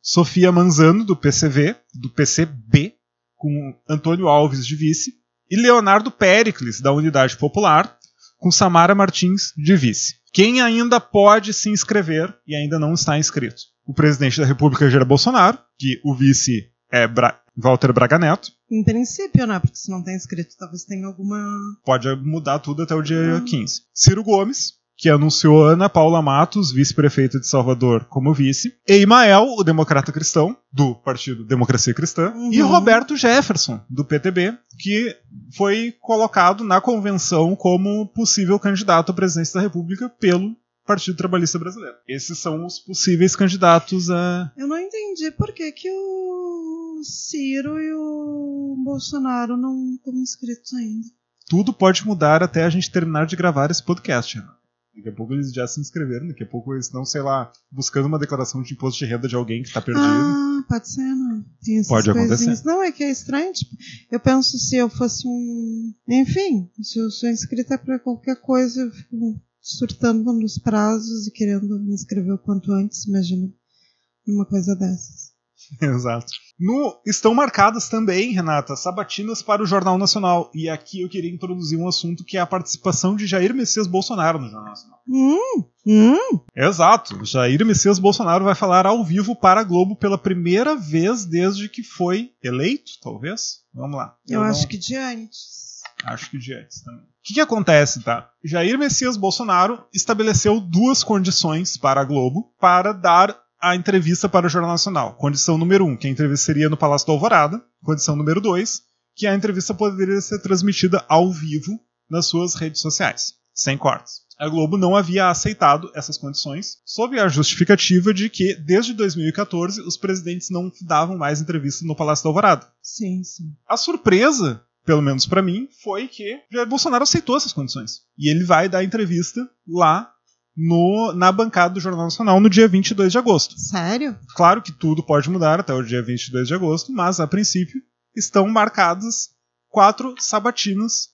Sofia Manzano, do PCV, do PCB, com Antônio Alves de vice. E Leonardo Pericles, da Unidade Popular, com Samara Martins de vice. Quem ainda pode se inscrever e ainda não está inscrito? O presidente da República, Jair Bolsonaro, que o vice é Bra Walter Braga Neto. Em princípio, né? Porque se não tem inscrito, talvez tenha alguma. Pode mudar tudo até o dia 15. Ciro Gomes, que anunciou Ana Paula Matos, vice-prefeita de Salvador, como vice. Eimael, o democrata cristão, do partido Democracia Cristã. Uhum. E Roberto Jefferson, do PTB, que foi colocado na convenção como possível candidato à presidência da República pelo Partido Trabalhista Brasileiro. Esses são os possíveis candidatos a. Eu não entendi por que, que o Ciro e o Bolsonaro não estão inscritos ainda. Tudo pode mudar até a gente terminar de gravar esse podcast. Renan. Daqui a pouco eles já se inscreveram, daqui a pouco eles estão, sei lá, buscando uma declaração de imposto de renda de alguém que está perdido. Ah, pode ser, não. Tem essas Pode acontecer. coisinhas. Não, é que é estranho. Tipo, eu penso se eu fosse um. Enfim, se eu sou inscrita para qualquer coisa, eu fico surtando nos prazos e querendo me inscrever o quanto antes, imagina uma coisa dessas. Exato. No, estão marcadas também, Renata, sabatinas para o Jornal Nacional. E aqui eu queria introduzir um assunto que é a participação de Jair Messias Bolsonaro no Jornal Nacional. Hum, hum. Exato. Jair Messias Bolsonaro vai falar ao vivo para a Globo pela primeira vez desde que foi eleito, talvez? Vamos lá. Eu, não- acho que de antes. Acho que de antes também. O que, que acontece, tá? Jair Messias Bolsonaro estabeleceu duas condições para a Globo para dar a entrevista para o Jornal Nacional. Condição número um, que a entrevista seria no Palácio da Alvorada. Condição número dois, que a entrevista poderia ser transmitida ao vivo nas suas redes sociais, sem cortes. A Globo não havia aceitado essas condições, sob a justificativa de que, desde 2014, os presidentes não davam mais entrevistas no Palácio da Alvorada. Sim, sim. A surpresa, pelo menos pra mim, foi que Jair Bolsonaro aceitou essas condições. E ele vai dar entrevista lá no, na bancada do Jornal Nacional no dia 22 de agosto. Sério? Claro que tudo pode mudar até o dia 22 de agosto, mas a princípio estão marcadas quatro sabatinas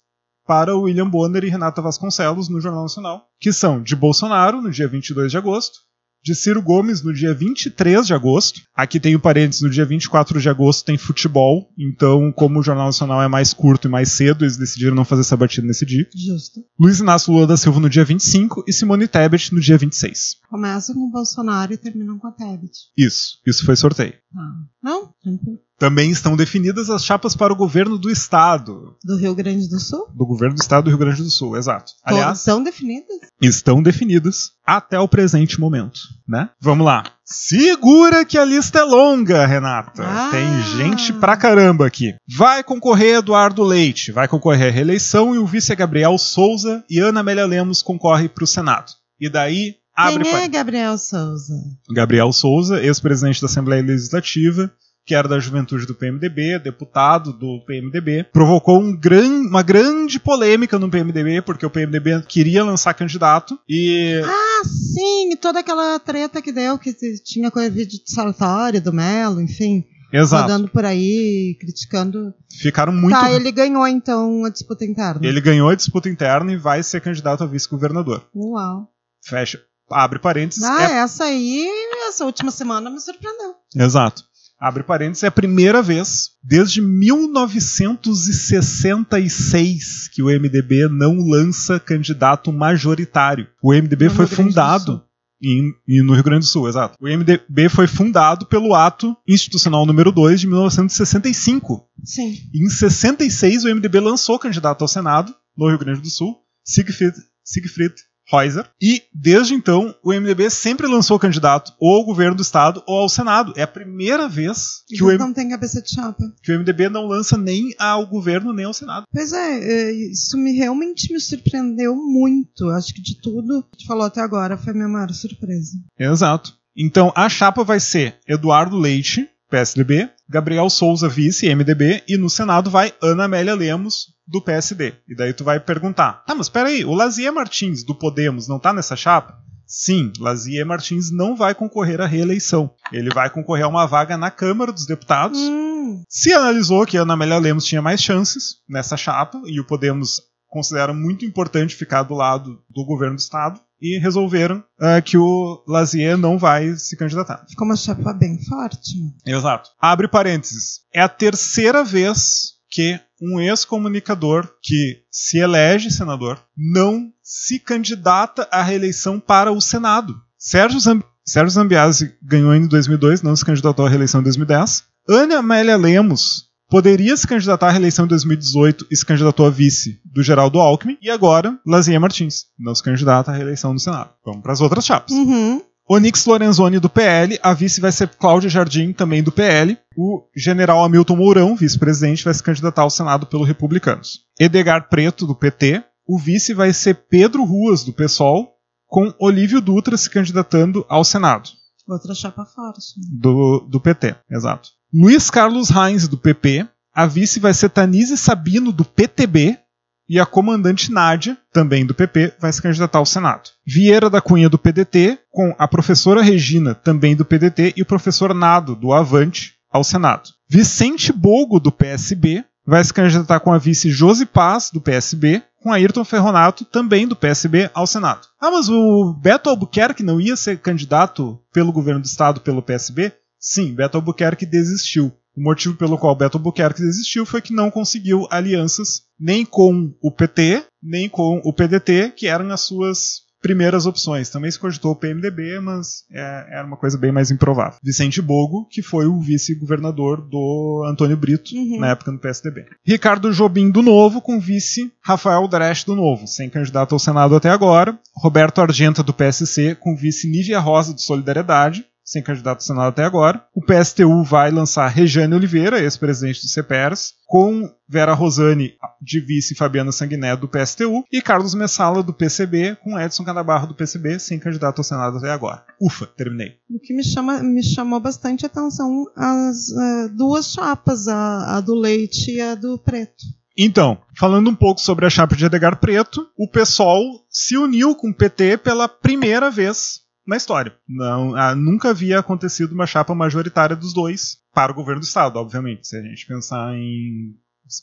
para William Bonner e Renata Vasconcelos no Jornal Nacional, que são de Bolsonaro no dia 22 de agosto, de Ciro Gomes no dia 23 de agosto. Aqui tem o parênteses, no dia 24 de agosto tem futebol, então como o Jornal Nacional é mais curto e mais cedo, eles decidiram não fazer sabatina nesse dia. Justo. Luiz Inácio Lula da Silva no dia 25 e Simone Tebet no dia 26. Começam com o Bolsonaro e terminam com a Tebet. Isso, isso foi sorteio. Ah. Não? Tranquilo. Também estão definidas as chapas para o governo do estado. Do Rio Grande do Sul? Do governo do estado do Rio Grande do Sul, exato. Aliás, São definidas? estão definidas até o presente momento, né? Vamos lá. Segura que a lista é longa, Renata. Ah. Tem gente pra caramba aqui. Vai concorrer Eduardo Leite, vai concorrer à reeleição e o vice é Gabriel Souza e Ana Amélia Lemos concorre pro Senado. E daí abre Quem é Gabriel Souza? Gabriel Souza, ex-presidente da Assembleia Legislativa, que era da juventude do PMDB, deputado do PMDB, provocou um gran, uma grande polêmica no PMDB, porque o PMDB queria lançar candidato e Ah, sim, toda aquela treta que deu, que tinha com o vídeo de Sartori, do Melo, enfim, Exato. rodando por aí, criticando. Ficaram muito. Tá, ele ganhou então a disputa interna. Ele ganhou a disputa interna e vai ser candidato a vice-governador. Uau. Fecha. Abre parênteses. Ah, é- essa aí, essa última semana me surpreendeu. Exato. Abre parênteses, é a primeira vez desde 1966 que o MDB não lança candidato majoritário. O MDB foi fundado em- no Rio Grande do Sul, exato. O MDB foi fundado pelo ato institucional número 2 de 1965. Sim. Em 66, o MDB lançou candidato ao Senado, no Rio Grande do Sul, Siegfried, Siegfried Reuser. E, desde então, o MDB sempre lançou candidato ou ao governo do Estado ou ao Senado. É a primeira vez que o, M- não tem cabeça de chapa. que o MDB não lança nem ao governo nem ao Senado. Pois é, é, isso me realmente me surpreendeu muito. Acho que de tudo que tu falou até agora foi a minha maior surpresa. Exato. Então, a chapa vai ser Eduardo Leite, PSDB, Gabriel Souza, vice, MDB, e no Senado vai Ana Amélia Lemos, do PSD. E daí tu vai perguntar, tá, mas peraí, o Lazier Martins, do Podemos, não tá nessa chapa? Sim, Lazier Martins não vai concorrer à reeleição. Ele vai concorrer a uma vaga na Câmara dos Deputados. Hum, Se analisou que a Ana Amélia Lemos tinha mais chances nessa chapa, e o Podemos considera muito importante ficar do lado do governo do Estado, e resolveram ah, que o Lazier não vai se candidatar. ficou uma chapa bem forte. Exato. Abre parênteses. É a terceira vez que um ex-comunicador que se elege senador não se candidata à reeleição para o Senado. Sérgio, Zamb Sérgio Zambiase ganhou em 2002, não se candidatou à reeleição em 2010. Ana Amélia Lemos poderia se candidatar à reeleição em 2018 e se candidatou a vice do Geraldo Alckmin. E agora, Lazier Martins não se candidata à reeleição no Senado. Vamos para as outras chapas. Uhum. Onix Lorenzoni do PL, a vice vai ser Cláudia Jardim, também do PL. O general Hamilton Mourão, vice-presidente, vai se candidatar ao Senado pelo Republicanos. Edgar Preto, do PT. O vice vai ser Pedro Ruas, do PSOL, com Olívio Dutra se candidatando ao Senado, Outra chapa forte. do, do PT. Exato. Luiz Carlos Reins, do PP. A vice vai ser Tanise Sabino, do PTB. E a comandante Nádia, também do PP, vai se candidatar ao Senado. Vieira da Cunha, do PDT, com a professora Regina, também do PDT, e o professor Nado, do Avante, ao Senado. Vicente Bogo, do PSB, vai se candidatar com a vice Josi Paz, do PSB, com Ayrton Ferronato, também do PSB, ao Senado. Ah, mas o Beto Albuquerque não ia ser candidato pelo governo do estado pelo PSB? Sim, Beto Albuquerque desistiu. O motivo pelo qual Beto Albuquerque desistiu foi que não conseguiu alianças nem com o PT, nem com o PDT, que eram as suas primeiras opções. Também se cogitou o PMDB, mas é, era uma coisa bem mais improvável. Vicente Bogo, que foi o vice-governador do Antônio Brito, Uhum. na época no PSDB. Ricardo Jobim do Novo, com vice Rafael Dresch do Novo, sem candidato ao Senado até agora. Roberto Argenta do PSC, com vice Nívia Rosa do Solidariedade, sem candidato ao Senado até agora. O PSTU vai lançar Regiane Oliveira, ex-presidente do CEPERS, com Vera Rosani de vice Fabiana Sanguiné do PSTU e Carlos Messala do PCB, com Edson Canabarro do PCB, sem candidato ao Senado até agora. Ufa, terminei. O que me, chama, me chamou bastante atenção as eh, duas chapas, a, a do leite e a do preto. Então, falando um pouco sobre a chapa de Edgar Preto, o PSOL se uniu com o PT pela primeira vez na história. Não, ah, nunca havia acontecido uma chapa majoritária dos dois para o governo do estado, obviamente. Se a gente pensar em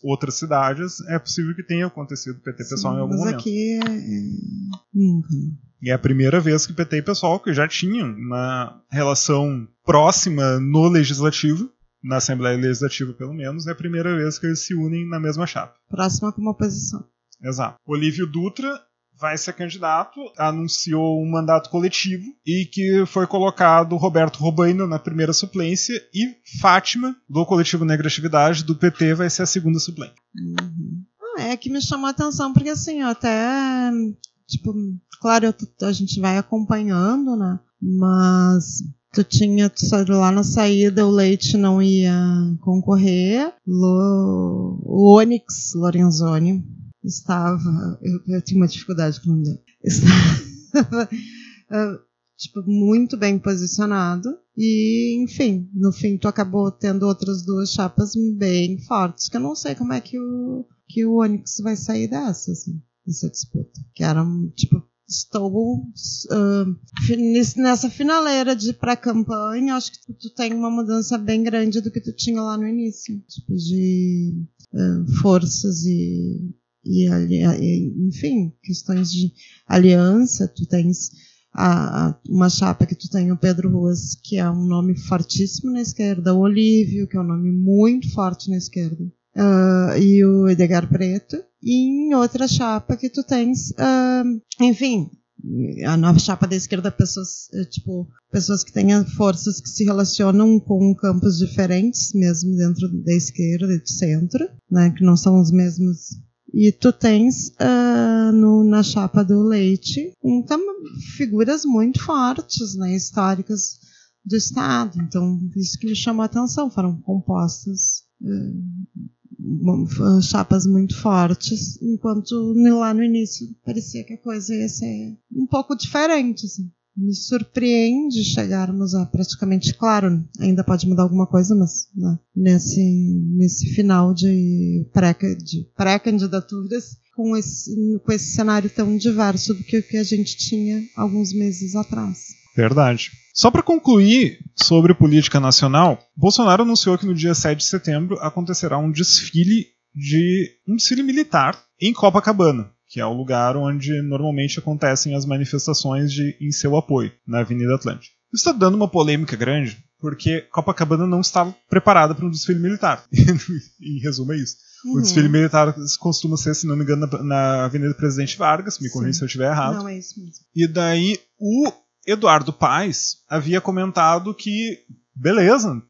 outras cidades, é possível que tenha acontecido PT e PSOL em algum Mas momento. aqui é, é, nunca. E é a primeira vez que PT e PSOL, que já tinham uma relação próxima no legislativo, na Assembleia Legislativa pelo menos, é a primeira vez que eles se unem na mesma chapa. Próxima como oposição. Exato. Olívio Dutra vai ser candidato, anunciou um mandato coletivo e que foi colocado Roberto Robaino na primeira suplência e Fátima, do coletivo Negratividade, do PT, vai ser a segunda suplente. Uhum. Ah, é que me chamou a atenção, porque assim, eu até. Tipo, claro, a gente vai acompanhando, né? Mas tu tinha tu lá na saída, o Leite não ia concorrer, Lo, o Onyx Lorenzoni estava, eu, eu tinha uma dificuldade com o nome dele, estava tipo, muito bem posicionado. E, enfim, no fim tu acabou tendo outras duas chapas bem fortes, que eu não sei como é que o, que o Onix vai sair dessa, assim, dessa disputa. Que era, tipo, estou uh, nessa finaleira de pré-campanha, acho que tu, tu, tem uma mudança bem grande do que tu tinha lá no início. Tipo, de uh, forças e, e, enfim, questões de aliança, tu tens a, a, uma chapa que tu tem o Pedro Ruas, que é um nome fortíssimo na esquerda, o Olívio, que é um nome muito forte na esquerda, uh, e o Edgar Preto, e em outra chapa que tu tens, uh, enfim, a nova chapa da esquerda, pessoas, eh, tipo, pessoas que tenham forças que se relacionam com campos diferentes, mesmo dentro da esquerda e do centro, né, que não são os mesmos e tu tens uh, no, na chapa do leite um, figuras muito fortes, né, históricas do Estado. Então, isso que me chamou a atenção. Foram compostas uh, chapas muito fortes, enquanto lá no início parecia que a coisa ia ser um pouco diferente. Assim me surpreende chegarmos a praticamente, claro, ainda pode mudar alguma coisa, mas né, nesse, nesse final de pré-candidaturas com esse, com esse cenário tão diverso do que o que a gente tinha alguns meses atrás. Verdade. Só para concluir sobre política nacional, Bolsonaro anunciou que no dia 7 de setembro acontecerá um desfile de um desfile militar em Copacabana que é o lugar onde normalmente acontecem as manifestações de, em seu apoio, na Avenida Atlântica. Isso está dando uma polêmica grande, porque Copacabana não está preparada para um desfile militar. em resumo, é isso. Uhum. O desfile militar costuma ser, se não me engano, na, na Avenida Presidente Vargas, me corrija se eu estiver errado. Não, é isso mesmo. E daí o Eduardo Paes havia comentado que, beleza,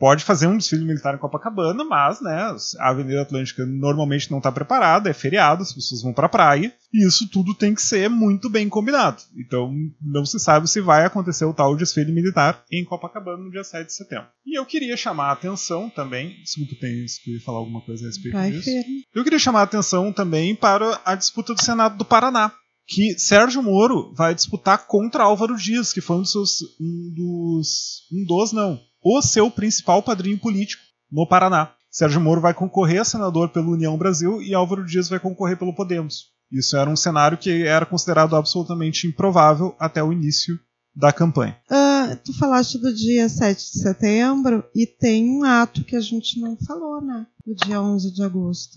pode fazer um desfile militar em Copacabana, mas né, a Avenida Atlântica normalmente não está preparada, é feriado, as pessoas vão para a praia, e isso tudo tem que ser muito bem combinado. Então não se sabe se vai acontecer o tal desfile militar em Copacabana no dia 7 de setembro. E eu queria chamar a atenção também, desculpa, tem que falar alguma coisa a respeito vai, disso. Eu queria chamar a atenção também para a disputa do Senado do Paraná, que Sérgio Moro vai disputar contra Álvaro Dias, que foi um dos, seus, um dos, um dos não, o seu principal padrinho político no Paraná. Sérgio Moro vai concorrer a senador pelo União Brasil e Álvaro Dias vai concorrer pelo Podemos. Isso era um cenário que era considerado absolutamente improvável até o início da campanha. Uh, tu falaste do dia 7 de setembro e tem um ato que a gente não falou, né? O dia 11 de agosto.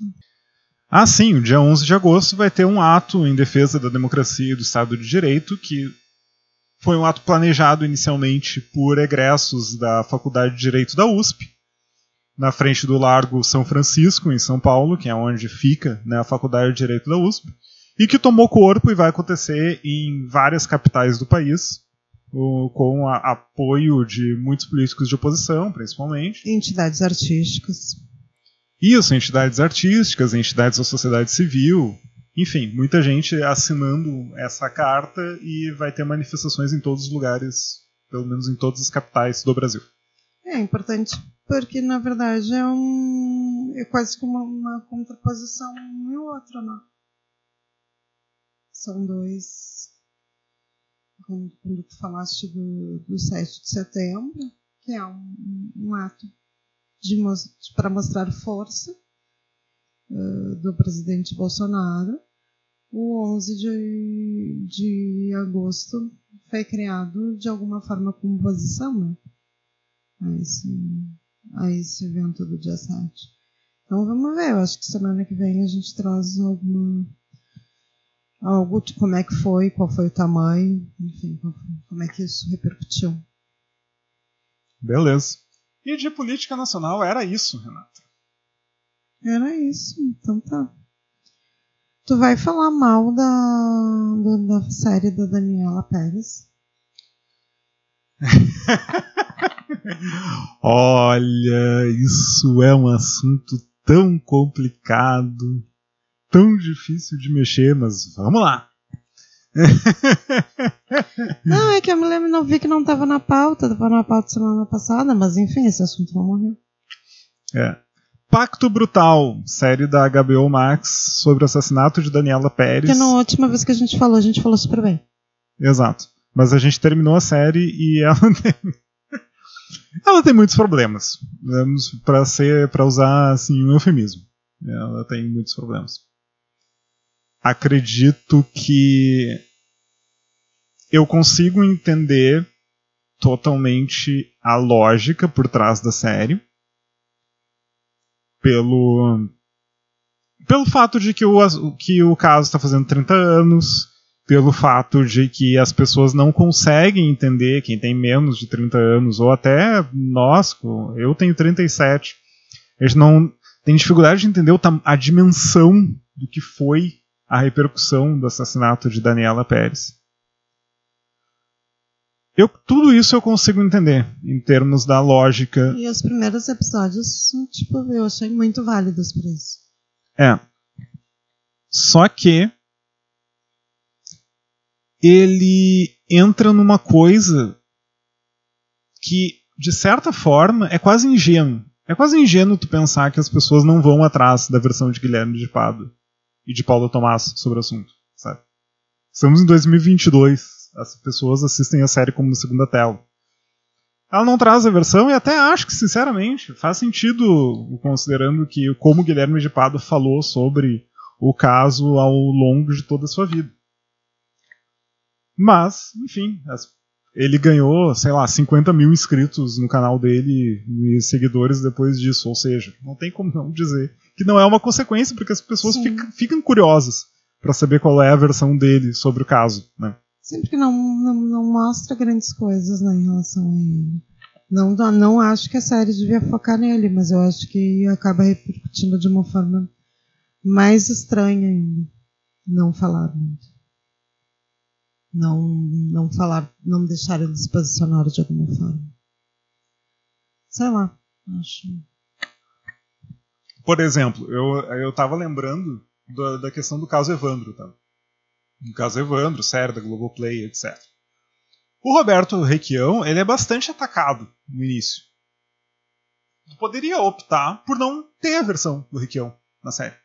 Ah, sim, o dia 11 de agosto vai ter um ato em defesa da democracia e do Estado de Direito que foi um ato planejado inicialmente por egressos da Faculdade de Direito da USP, na frente do Largo São Francisco, em São Paulo, que é onde fica né, a Faculdade de Direito da USP, e que tomou corpo e vai acontecer em várias capitais do país, com a, apoio de muitos políticos de oposição, principalmente. Entidades artísticas. Isso, entidades artísticas, entidades da sociedade civil, enfim, muita gente assinando essa carta e vai ter manifestações em todos os lugares, pelo menos em todas as capitais do Brasil. É importante porque, na verdade, é, um, é quase como uma, contraposição um e outro, né? São dois. Quando, quando tu falaste do, do 7 de setembro, que é um, um ato para mostrar força, uh, do presidente Bolsonaro, o 11 de, de agosto foi criado de alguma forma como oposição né, a, esse, a esse evento do dia 7. Então vamos ver, eu acho que semana que vem a gente traz alguma algo de como é que foi, qual foi o tamanho, enfim, como é que isso repercutiu. Beleza. E de política nacional era isso, Renata. Era isso, então tá. Tu vai falar mal da, da, da série da Daniela Pérez? Olha, isso é um assunto tão complicado, tão difícil de mexer, mas vamos lá. não, é que eu me lembro, não vi que não estava na pauta, estava na pauta semana passada, mas enfim, esse assunto não morreu. É. Pacto Brutal, série da HBO Max sobre o assassinato de Daniela Pérez. Que na última vez que a gente falou, a gente falou super bem. Exato. Mas a gente terminou a série e ela tem, ela tem muitos problemas. Para ser, para usar assim um eufemismo. Ela tem muitos problemas. Acredito que eu consigo entender totalmente a lógica por trás da série pelo pelo fato de que o, que o caso está fazendo 30 anos, pelo fato de que as pessoas não conseguem entender, quem tem menos de 30 anos, ou até nós, eu tenho 37, a gente não tem dificuldade de entender a dimensão do que foi a repercussão do assassinato de Daniela Pérez. Eu, tudo isso eu consigo entender, em termos da lógica. E os primeiros episódios, tipo, eu achei muito válidos por isso. É. Só que ele entra numa coisa que, de certa forma, é quase ingênuo. É quase ingênuo tu pensar que as pessoas não vão atrás da versão de Guilherme de Pado e de Paulo Tomás sobre o assunto, sabe? Estamos em 2022 as pessoas assistem a série como segunda tela. Ela não traz a versão e até acho que, sinceramente, faz sentido, considerando que como o Guilherme de Pado falou sobre o caso ao longo de toda a sua vida. Mas, enfim, ele ganhou, sei lá, 50 mil inscritos no canal dele e seguidores depois disso. Ou seja, não tem como não dizer que não é uma consequência, porque as pessoas ficam, ficam, curiosas para saber qual é a versão dele sobre o caso. Né? Sempre que não, não, não mostra grandes coisas né, em relação a ele. Não, não acho que a série devia focar nele, mas eu acho que acaba repercutindo de uma forma mais estranha ainda. Não falar muito. Não, não falar, não deixar ele se posicionar de alguma forma. Sei lá, acho. Por exemplo, eu, eu lembrando da, da questão do caso Evandro, tá? No caso Evandro, série da Globoplay, etc. O Roberto Requião, ele é bastante atacado no início. Tu poderia optar por não ter a versão do Requião na série.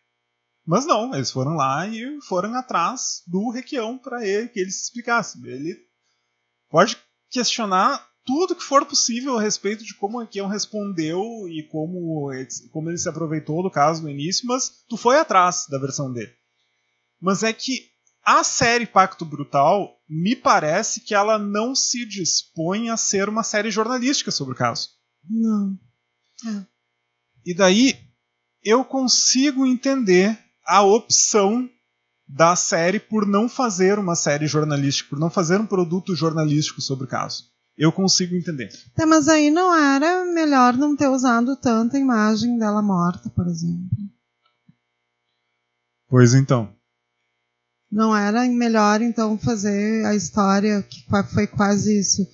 Mas não, eles foram lá e foram atrás do Requião para ele que ele se explicasse. Ele pode questionar tudo que for possível a respeito de como o Requião respondeu e como, como ele se aproveitou do caso no início, mas tu foi atrás da versão dele. Mas é que a série Pacto Brutal me parece que ela não se dispõe a ser uma série jornalística sobre o caso. Não. É. E daí eu consigo entender a opção da série por não fazer uma série jornalística, por não fazer um produto jornalístico sobre o caso. Eu consigo entender. Tá, mas aí não era melhor não ter usado tanta imagem dela morta, por exemplo. Pois então. Não era melhor então fazer a história que foi quase isso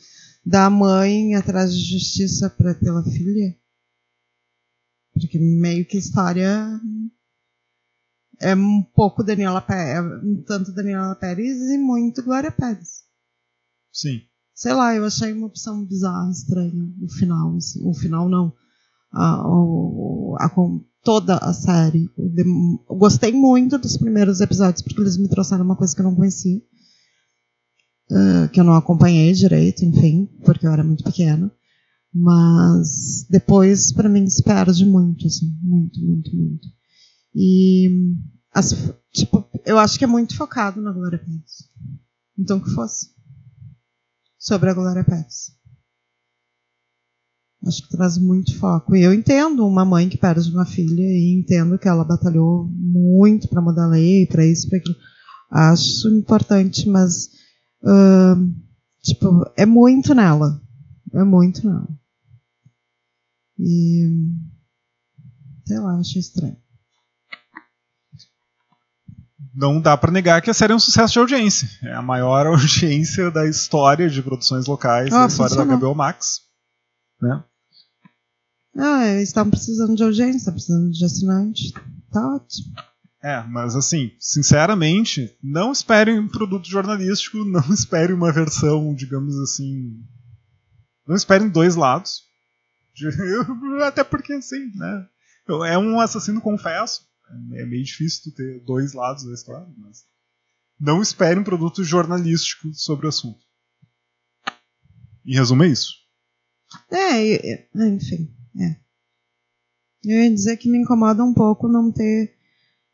da mãe atrás de justiça pra, pela filha? Porque meio que a história é um pouco Daniela Pérez, tanto Daniela Pérez e muito Glória Pérez. Sim. Sei lá, eu achei uma opção bizarra, estranha, o final. Assim. O final não. A, a, a, toda a série. Eu gostei muito dos primeiros episódios, porque eles me trouxeram uma coisa que eu não conhecia. Uh, que eu não acompanhei direito, enfim, porque eu era muito pequena. Mas depois, para mim, se perde muito, assim, muito, muito, muito. E, as, tipo, eu acho que é muito focado na Glória Pérez. Então, que fosse. Sobre a Glória Pérez. Acho que traz muito foco. E eu entendo uma mãe que perde uma filha e entendo que ela batalhou muito para mudar a lei, para isso, para aquilo. Acho importante, mas uh, tipo, é muito nela. É muito nela. E sei lá, achei estranho. Não dá para negar que a série é um sucesso de audiência. É a maior audiência da história de produções locais, ah, da história funcionou. da HBO Max. Né? Ah, eles estavam precisando de audiência, estavam precisando de assinante. Tá ótimo. É, mas assim, sinceramente, não esperem um produto jornalístico, não esperem uma versão, digamos assim. Não esperem dois lados. Até porque, assim, né? É um assassino, confesso. É meio difícil tu ter dois lados da história, mas. Não esperem um produto jornalístico sobre o assunto. Em resumo, é isso. É, enfim. É. Eu ia dizer que me incomoda um pouco não ter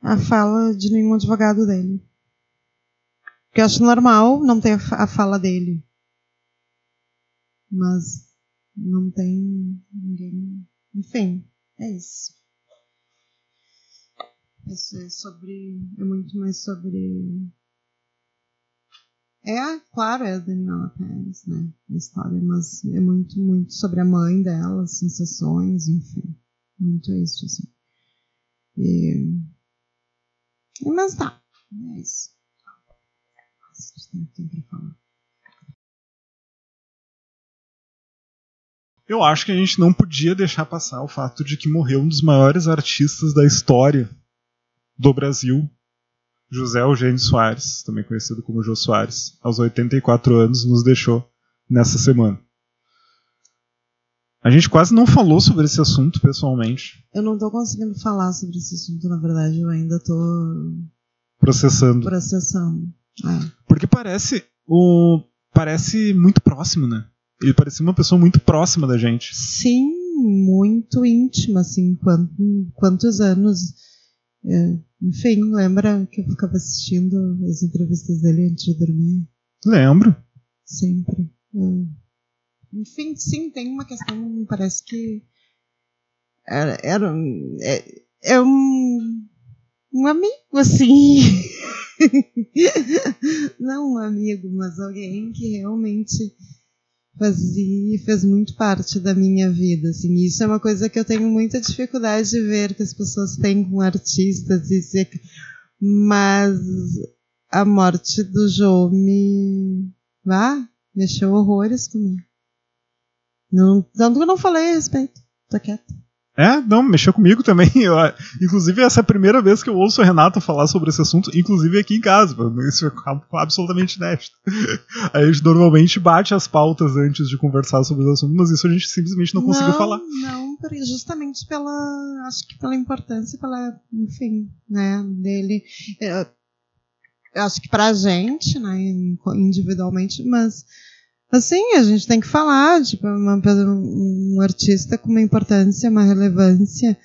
a fala de nenhum advogado dele. Porque eu acho normal não ter a fala dele. Mas não tem ninguém. Enfim, é isso. Isso é sobre. É muito mais sobre. É, claro, é a Daniela Pérez, né? A história, mas é muito, muito sobre a mãe dela, sensações, enfim. Muito isso, assim. E mas tá. É isso. Eu acho que a gente não podia deixar passar o fato de que morreu um dos maiores artistas da história do Brasil, José Eugênio Soares, também conhecido como Jô Soares, aos 84 anos, nos deixou nessa semana. A gente quase não falou sobre esse assunto pessoalmente. Eu não estou conseguindo falar sobre esse assunto, na verdade, eu ainda estou processando. Processando. É. Porque parece o parece muito próximo, né? Ele parecia uma pessoa muito próxima da gente. Sim, muito íntima, assim, quantos, quantos anos. É, enfim, lembra que eu ficava assistindo as entrevistas dele antes de dormir? Lembro. Sempre. É. Enfim, sim, tem uma questão, parece que era, era é, é um, um amigo, assim. Não um amigo, mas alguém que realmente fazia, fez muito parte da minha vida, assim. Isso é uma coisa que eu tenho muita dificuldade de ver que as pessoas têm com artistas e ser, mas a morte do Joe me, ah, mexeu horrores comigo. Não, tanto que eu não falei a respeito. Tô quieta. É, não, mexeu comigo também. Eu, inclusive, essa é a primeira vez que eu ouço o Renato falar sobre esse assunto, inclusive aqui em casa. Isso é absolutamente inédito. A gente normalmente bate as pautas antes de conversar sobre os assuntos, mas isso a gente simplesmente não conseguiu não, falar. Não, justamente pela. Acho que pela importância, pela. Enfim, né, dele. Eu, eu acho que pra gente, né, individualmente, mas Assim, a gente tem que falar, tipo, uma, um artista com uma importância, uma relevância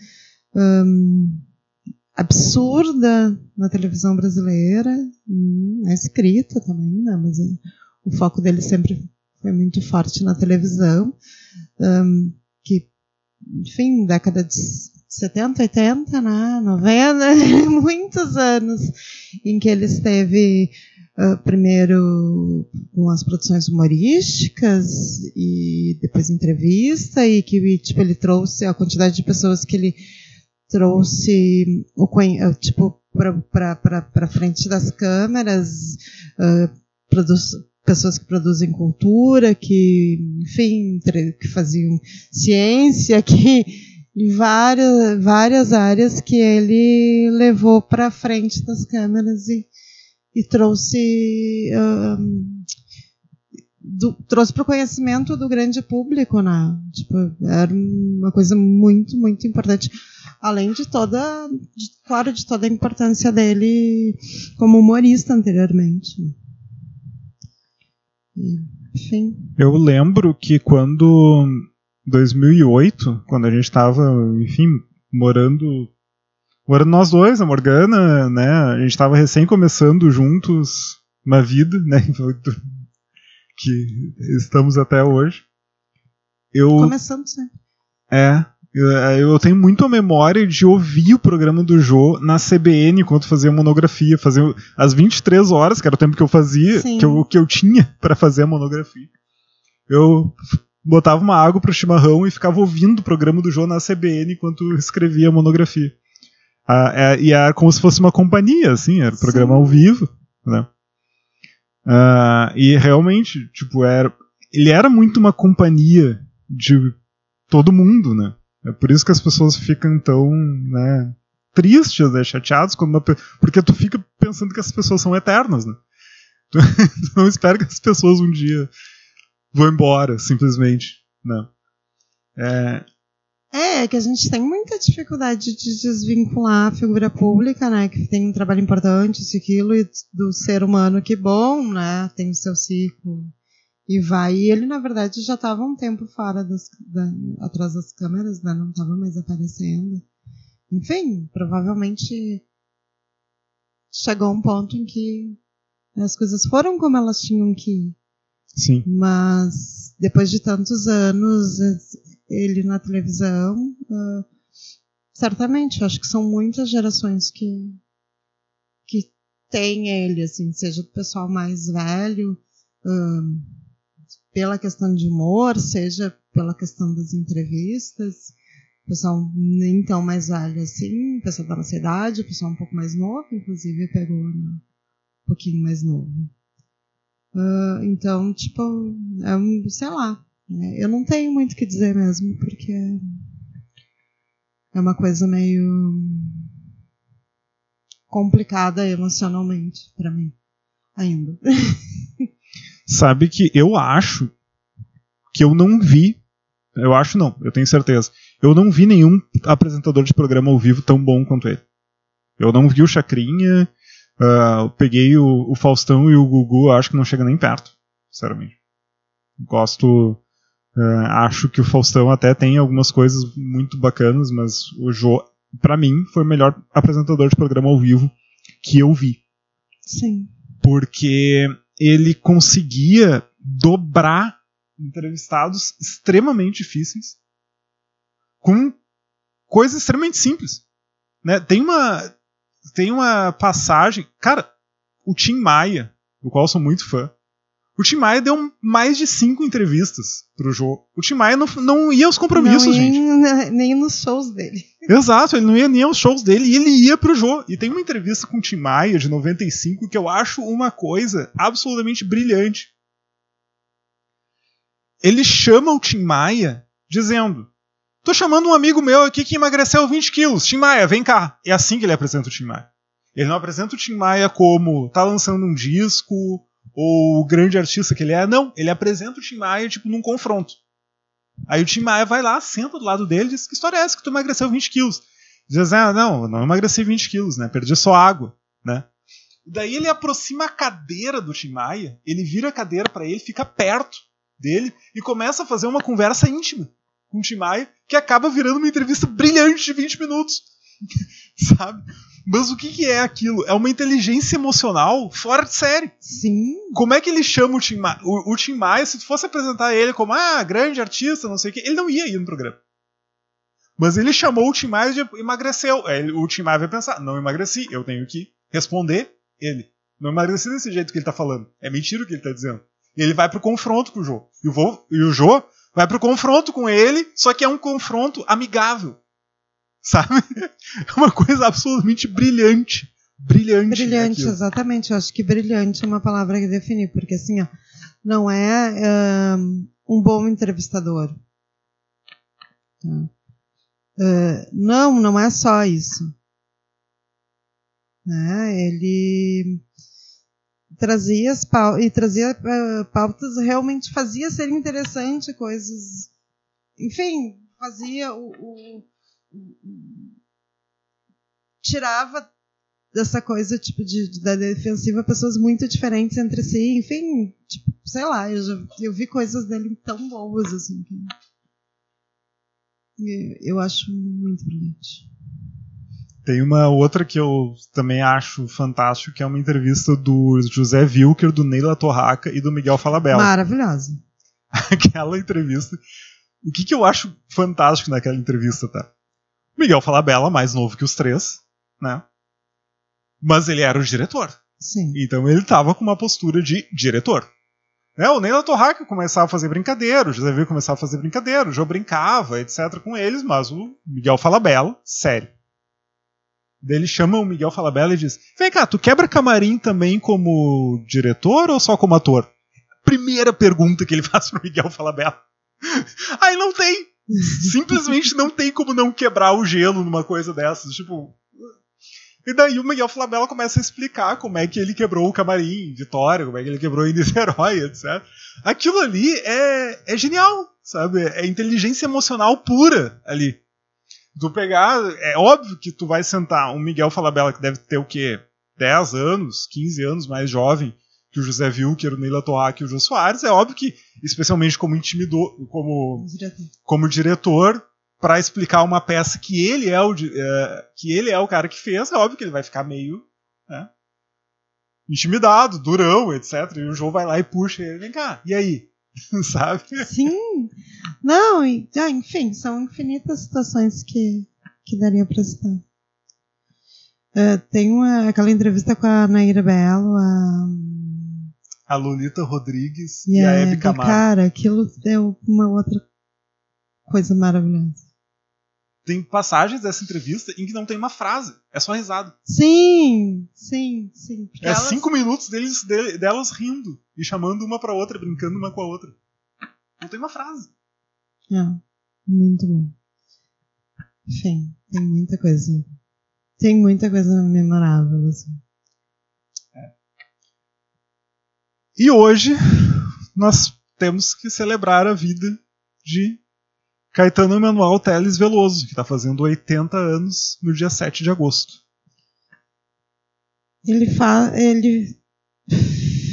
um, absurda na televisão brasileira, na escrita também, né? Mas o, o, foco dele sempre foi muito forte na televisão, um, que, enfim, década de 70, 80, né? 90, muitos anos em que ele esteve Uh, primeiro com as produções humorísticas e depois entrevista e que tipo ele trouxe a quantidade de pessoas que ele trouxe o ah, tipo para frente das câmeras uh, pessoas que produzem cultura que enfim que faziam ciência que várias várias áreas que ele levou para frente das câmeras e e trouxe do, trouxe para o conhecimento do grande público, né? Tipo, era uma coisa muito, muito importante. Além de toda, de, claro, de toda a importância dele como humorista anteriormente. Né? enfim. Eu lembro que quando 2008, quando a gente estava, enfim, morando Agora nós dois, a Morgana, né, a gente estava recém começando juntos uma vida, né, que estamos até hoje. Eu, Começando sempre. É, eu, eu tenho muito a memória de ouvir o programa do Jô na CBN enquanto fazia monografia, fazia às 23 horas, que era o tempo que eu fazia, que eu, que eu tinha para fazer a monografia. Eu botava uma água pro chimarrão e ficava ouvindo o programa do Jô na CBN enquanto escrevia a monografia. Ah, é, e era como se fosse uma companhia, assim, era um programa Sim. ao vivo, né? Ah, e realmente, tipo, era, ele era muito uma companhia de todo mundo, né? É por isso que as pessoas ficam tão, né, tristes, né, chateados, uma, porque tu fica pensando que as pessoas são eternas, né? Tu, tu não espera que as pessoas um dia vão embora, simplesmente, né? É, é, que a gente tem muita dificuldade de desvincular a figura pública, né? Que tem um trabalho importante, isso aquilo, e do ser humano que bom, né? Tem o seu ciclo e vai. E ele, na verdade, já estava um tempo fora das, da, atrás das câmeras, né? Não estava mais aparecendo. Enfim, provavelmente chegou um ponto em que as coisas foram como elas tinham que ir. Sim. Mas depois de tantos anos, ele na televisão, uh, certamente, acho que são muitas gerações que, que têm ele, assim, seja do pessoal mais velho, uh, pela questão de humor, seja pela questão das entrevistas, pessoal nem tão mais velho assim, pessoal da nossa idade, pessoal um pouco mais novo, inclusive pegou um pouquinho mais novo. Uh, então, tipo, é um, sei lá, eu não tenho muito o que dizer mesmo, porque é uma coisa meio complicada emocionalmente para mim, ainda. Sabe que eu acho que eu não vi, eu acho não, eu tenho certeza, eu não vi nenhum apresentador de programa ao vivo tão bom quanto ele. Eu não vi o Chacrinha, uh, peguei o, o Faustão e o Gugu, acho que não chega nem perto, sinceramente. Gosto Uh, acho que o Faustão até tem algumas coisas muito bacanas, mas o Jô, para mim, foi o melhor apresentador de programa ao vivo que eu vi. Sim. Porque ele conseguia dobrar entrevistados extremamente difíceis com coisas extremamente simples. Né? Tem uma tem uma passagem, cara, o Tim Maia, do qual eu sou muito fã, o Tim Maia deu mais de cinco entrevistas pro jogo. O Tim Maia não, não ia aos compromissos, não ia gente. Nem nos shows dele. Exato, ele não ia nem aos shows dele e ele ia pro jogo. E tem uma entrevista com o Tim Maia de 95 que eu acho uma coisa absolutamente brilhante. Ele chama o Tim Maia dizendo: Tô chamando um amigo meu aqui que emagreceu 20 quilos. Tim Maia, vem cá. É assim que ele apresenta o Tim Maia. Ele não apresenta o Tim Maia como tá lançando um disco ou o grande artista que ele é. Não, ele apresenta o Tim Maia, tipo, num confronto. Aí o Tim Maia vai lá, senta do lado dele e diz: Que história é essa que tu emagreceu 20 quilos? Diz: Ah, não, não emagreci 20 quilos, né? Perdi só água, né? Daí ele aproxima a cadeira do Tim Maia, ele vira a cadeira para ele, fica perto dele e começa a fazer uma conversa íntima com o Tim Maia, que acaba virando uma entrevista brilhante de 20 minutos. Sabe? Mas o que, que é aquilo? É uma inteligência emocional fora de série. Sim. Como é que ele chama o Tim Maia? O, o Tim Maia, se tu fosse apresentar ele como, ah, grande artista, não sei o quê, ele não ia ir no programa. Mas ele chamou o Tim Maia de emagreceu. Aí o Tim Maia vai pensar, não emagreci, eu tenho que responder ele. Não emagreci desse jeito que ele tá falando. É mentira o que ele tá dizendo. E ele vai pro confronto com o Jô. E o, Vô, e o Jô vai pro confronto com ele, só que é um confronto amigável sabe? É uma coisa absolutamente brilhante. Brilhante. Brilhante, exatamente. Eu acho que brilhante é uma palavra que definir, porque assim, ó, não é um, um bom entrevistador. Tá? Uh, não, não é só isso. Né? Ele trazia as pautas, e trazia uh, pautas realmente fazia ser interessante coisas enfim fazia o, o tirava dessa coisa tipo de, de, da defensiva pessoas muito diferentes entre si, enfim, tipo, sei lá, eu, já, eu vi coisas dele tão boas assim que eu acho muito brilhante. Tem uma outra que eu também acho fantástico, que é uma entrevista do José Wilker, do Neila Torraca e do Miguel Falabella. Maravilhosa. Aquela entrevista. O que, que eu acho fantástico naquela entrevista, tá? Miguel Falabella, mais novo que os três, né? Mas ele era o diretor. Sim. Então ele estava com uma postura de diretor. É, o Neila Torraca começava a fazer brincadeira, o José Vil começava a fazer brincadeira, o Joe brincava, etc. com eles, mas o Miguel Falabella, sério. Daí ele chama o Miguel Falabella e diz: Vem cá, tu quebra camarim também como diretor ou só como ator? Primeira pergunta que ele faz pro Miguel Falabella. Aí não tem. Simplesmente não tem como não quebrar o gelo numa coisa dessas. Tipo, E daí o Miguel Falabella começa a explicar como é que ele quebrou o camarim Vitória, como é que ele quebrou em Niterói, etc. Aquilo ali é, é genial, sabe? É inteligência emocional pura ali. Tu pegar, é óbvio que tu vai sentar um Miguel Falabella que deve ter o quê? 10 anos, 15 anos mais jovem que o José Wilker, o Neila Torrac e o Jô Soares, é óbvio que, especialmente como intimidor, como, como diretor, para explicar uma peça que ele é o é, que ele é o cara que fez, é óbvio que ele vai ficar meio né, intimidado, durão, etc. E o João vai lá e puxa ele, vem cá, e aí? Sabe? Sim. Não, e, ah, enfim, são infinitas situações que, que daria para citar. Uh, tem uma, aquela entrevista com a Naira Belo, a a Lolita Rodrigues e, e a Hebe Camargo. Cara, aquilo é uma outra coisa maravilhosa. Tem passagens dessa entrevista em que não tem uma frase, é só risada. Sim, sim, sim. É elas... cinco minutos deles, de, delas rindo e chamando uma pra outra, brincando uma com a outra. Não tem uma frase. É, muito bom. Enfim, tem muita coisa. Tem muita coisa memorável, assim. E hoje nós temos que celebrar a vida de Caetano Emanuel Teles Veloso, que está fazendo 80 anos no dia 7 de agosto. Ele, fa ele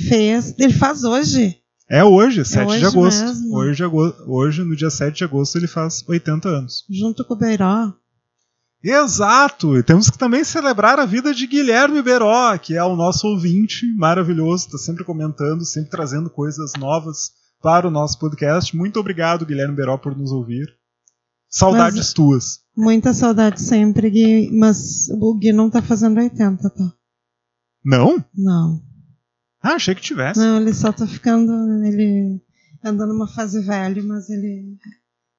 fez. Ele faz hoje. É hoje, 7 é hoje de agosto. Hoje, hoje, no dia 7 de agosto, ele faz 80 anos. Junto com o Beiró. Exato! E temos que também celebrar a vida de Guilherme Beró, que é o nosso ouvinte maravilhoso, está sempre comentando, sempre trazendo coisas novas para o nosso podcast. Muito obrigado, Guilherme Beró, por nos ouvir. Saudades mas, tuas. Muita saudade sempre, Gui, mas o Gui não tá fazendo 80, tá? Não? Não. Ah, achei que tivesse. Não, ele só tá ficando. Ele anda numa fase velha, mas ele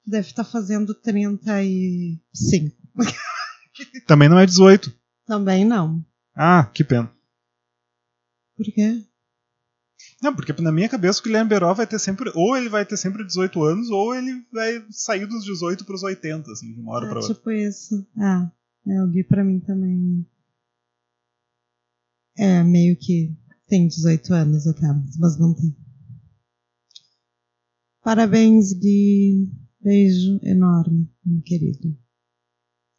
deve estar tá fazendo 35. Também não é 18. Também não. Ah, que pena. Por quê? Não, porque na minha cabeça o Guilherme Beró vai ter sempre. Ou ele vai ter sempre 18 anos, ou ele vai sair dos 18 para os 80, assim, de uma hora é, pra outra. Tipo isso. Ah, é, o Gui pra mim também. É, meio que tem 18 anos até, mas não tem. Parabéns, Gui. Beijo enorme, meu querido.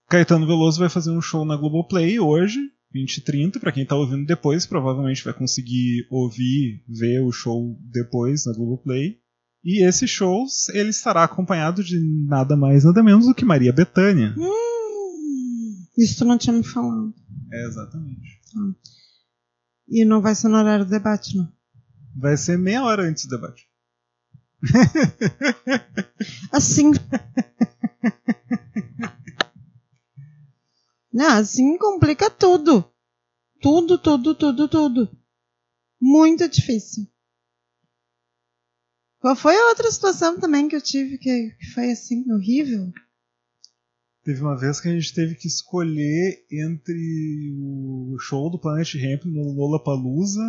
Caetano Veloso vai fazer um show na Globoplay hoje, 20 e 30. Pra quem tá ouvindo depois, provavelmente vai conseguir ouvir, ver o show depois na Globoplay. E esse show, ele estará acompanhado de nada mais, nada menos do que Maria Bethânia. Hum, isso tu não tinha me falado. É, exatamente. Ah. E não vai ser no horário do debate, não? Vai ser meia hora antes do debate. assim. Não, assim complica tudo. Tudo, tudo, tudo, tudo. Muito difícil. Qual foi a outra situação também que eu tive que, que foi assim, horrível? Teve uma vez que a gente teve que escolher entre o show do Planet Ramp no Lollapalooza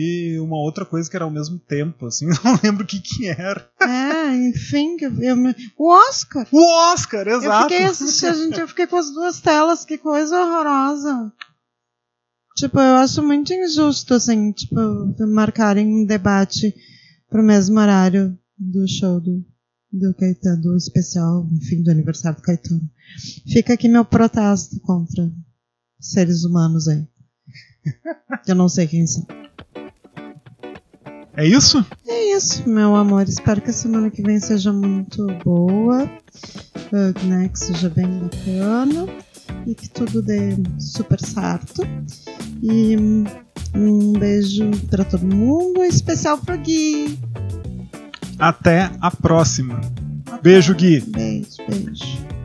e uma outra coisa que era ao mesmo tempo, assim, não lembro o que que era. É, enfim, eu, eu, o Oscar. O Oscar, exato. Eu fiquei assistindo, gente, eu fiquei com as duas telas, que coisa horrorosa. Tipo, eu acho muito injusto, assim, tipo, marcarem um debate pro mesmo horário do show do, do Caetano, do especial, enfim, do aniversário do Caetano. Fica aqui meu protesto contra seres humanos aí. Eu não sei quem são. É isso? É isso, meu amor. Espero que a semana que vem seja muito boa, né, que seja bem bacana e que tudo dê super certo. E um beijo para todo mundo, especial pro Gui. Até a próxima. Até. Beijo, Gui. Beijo, beijo.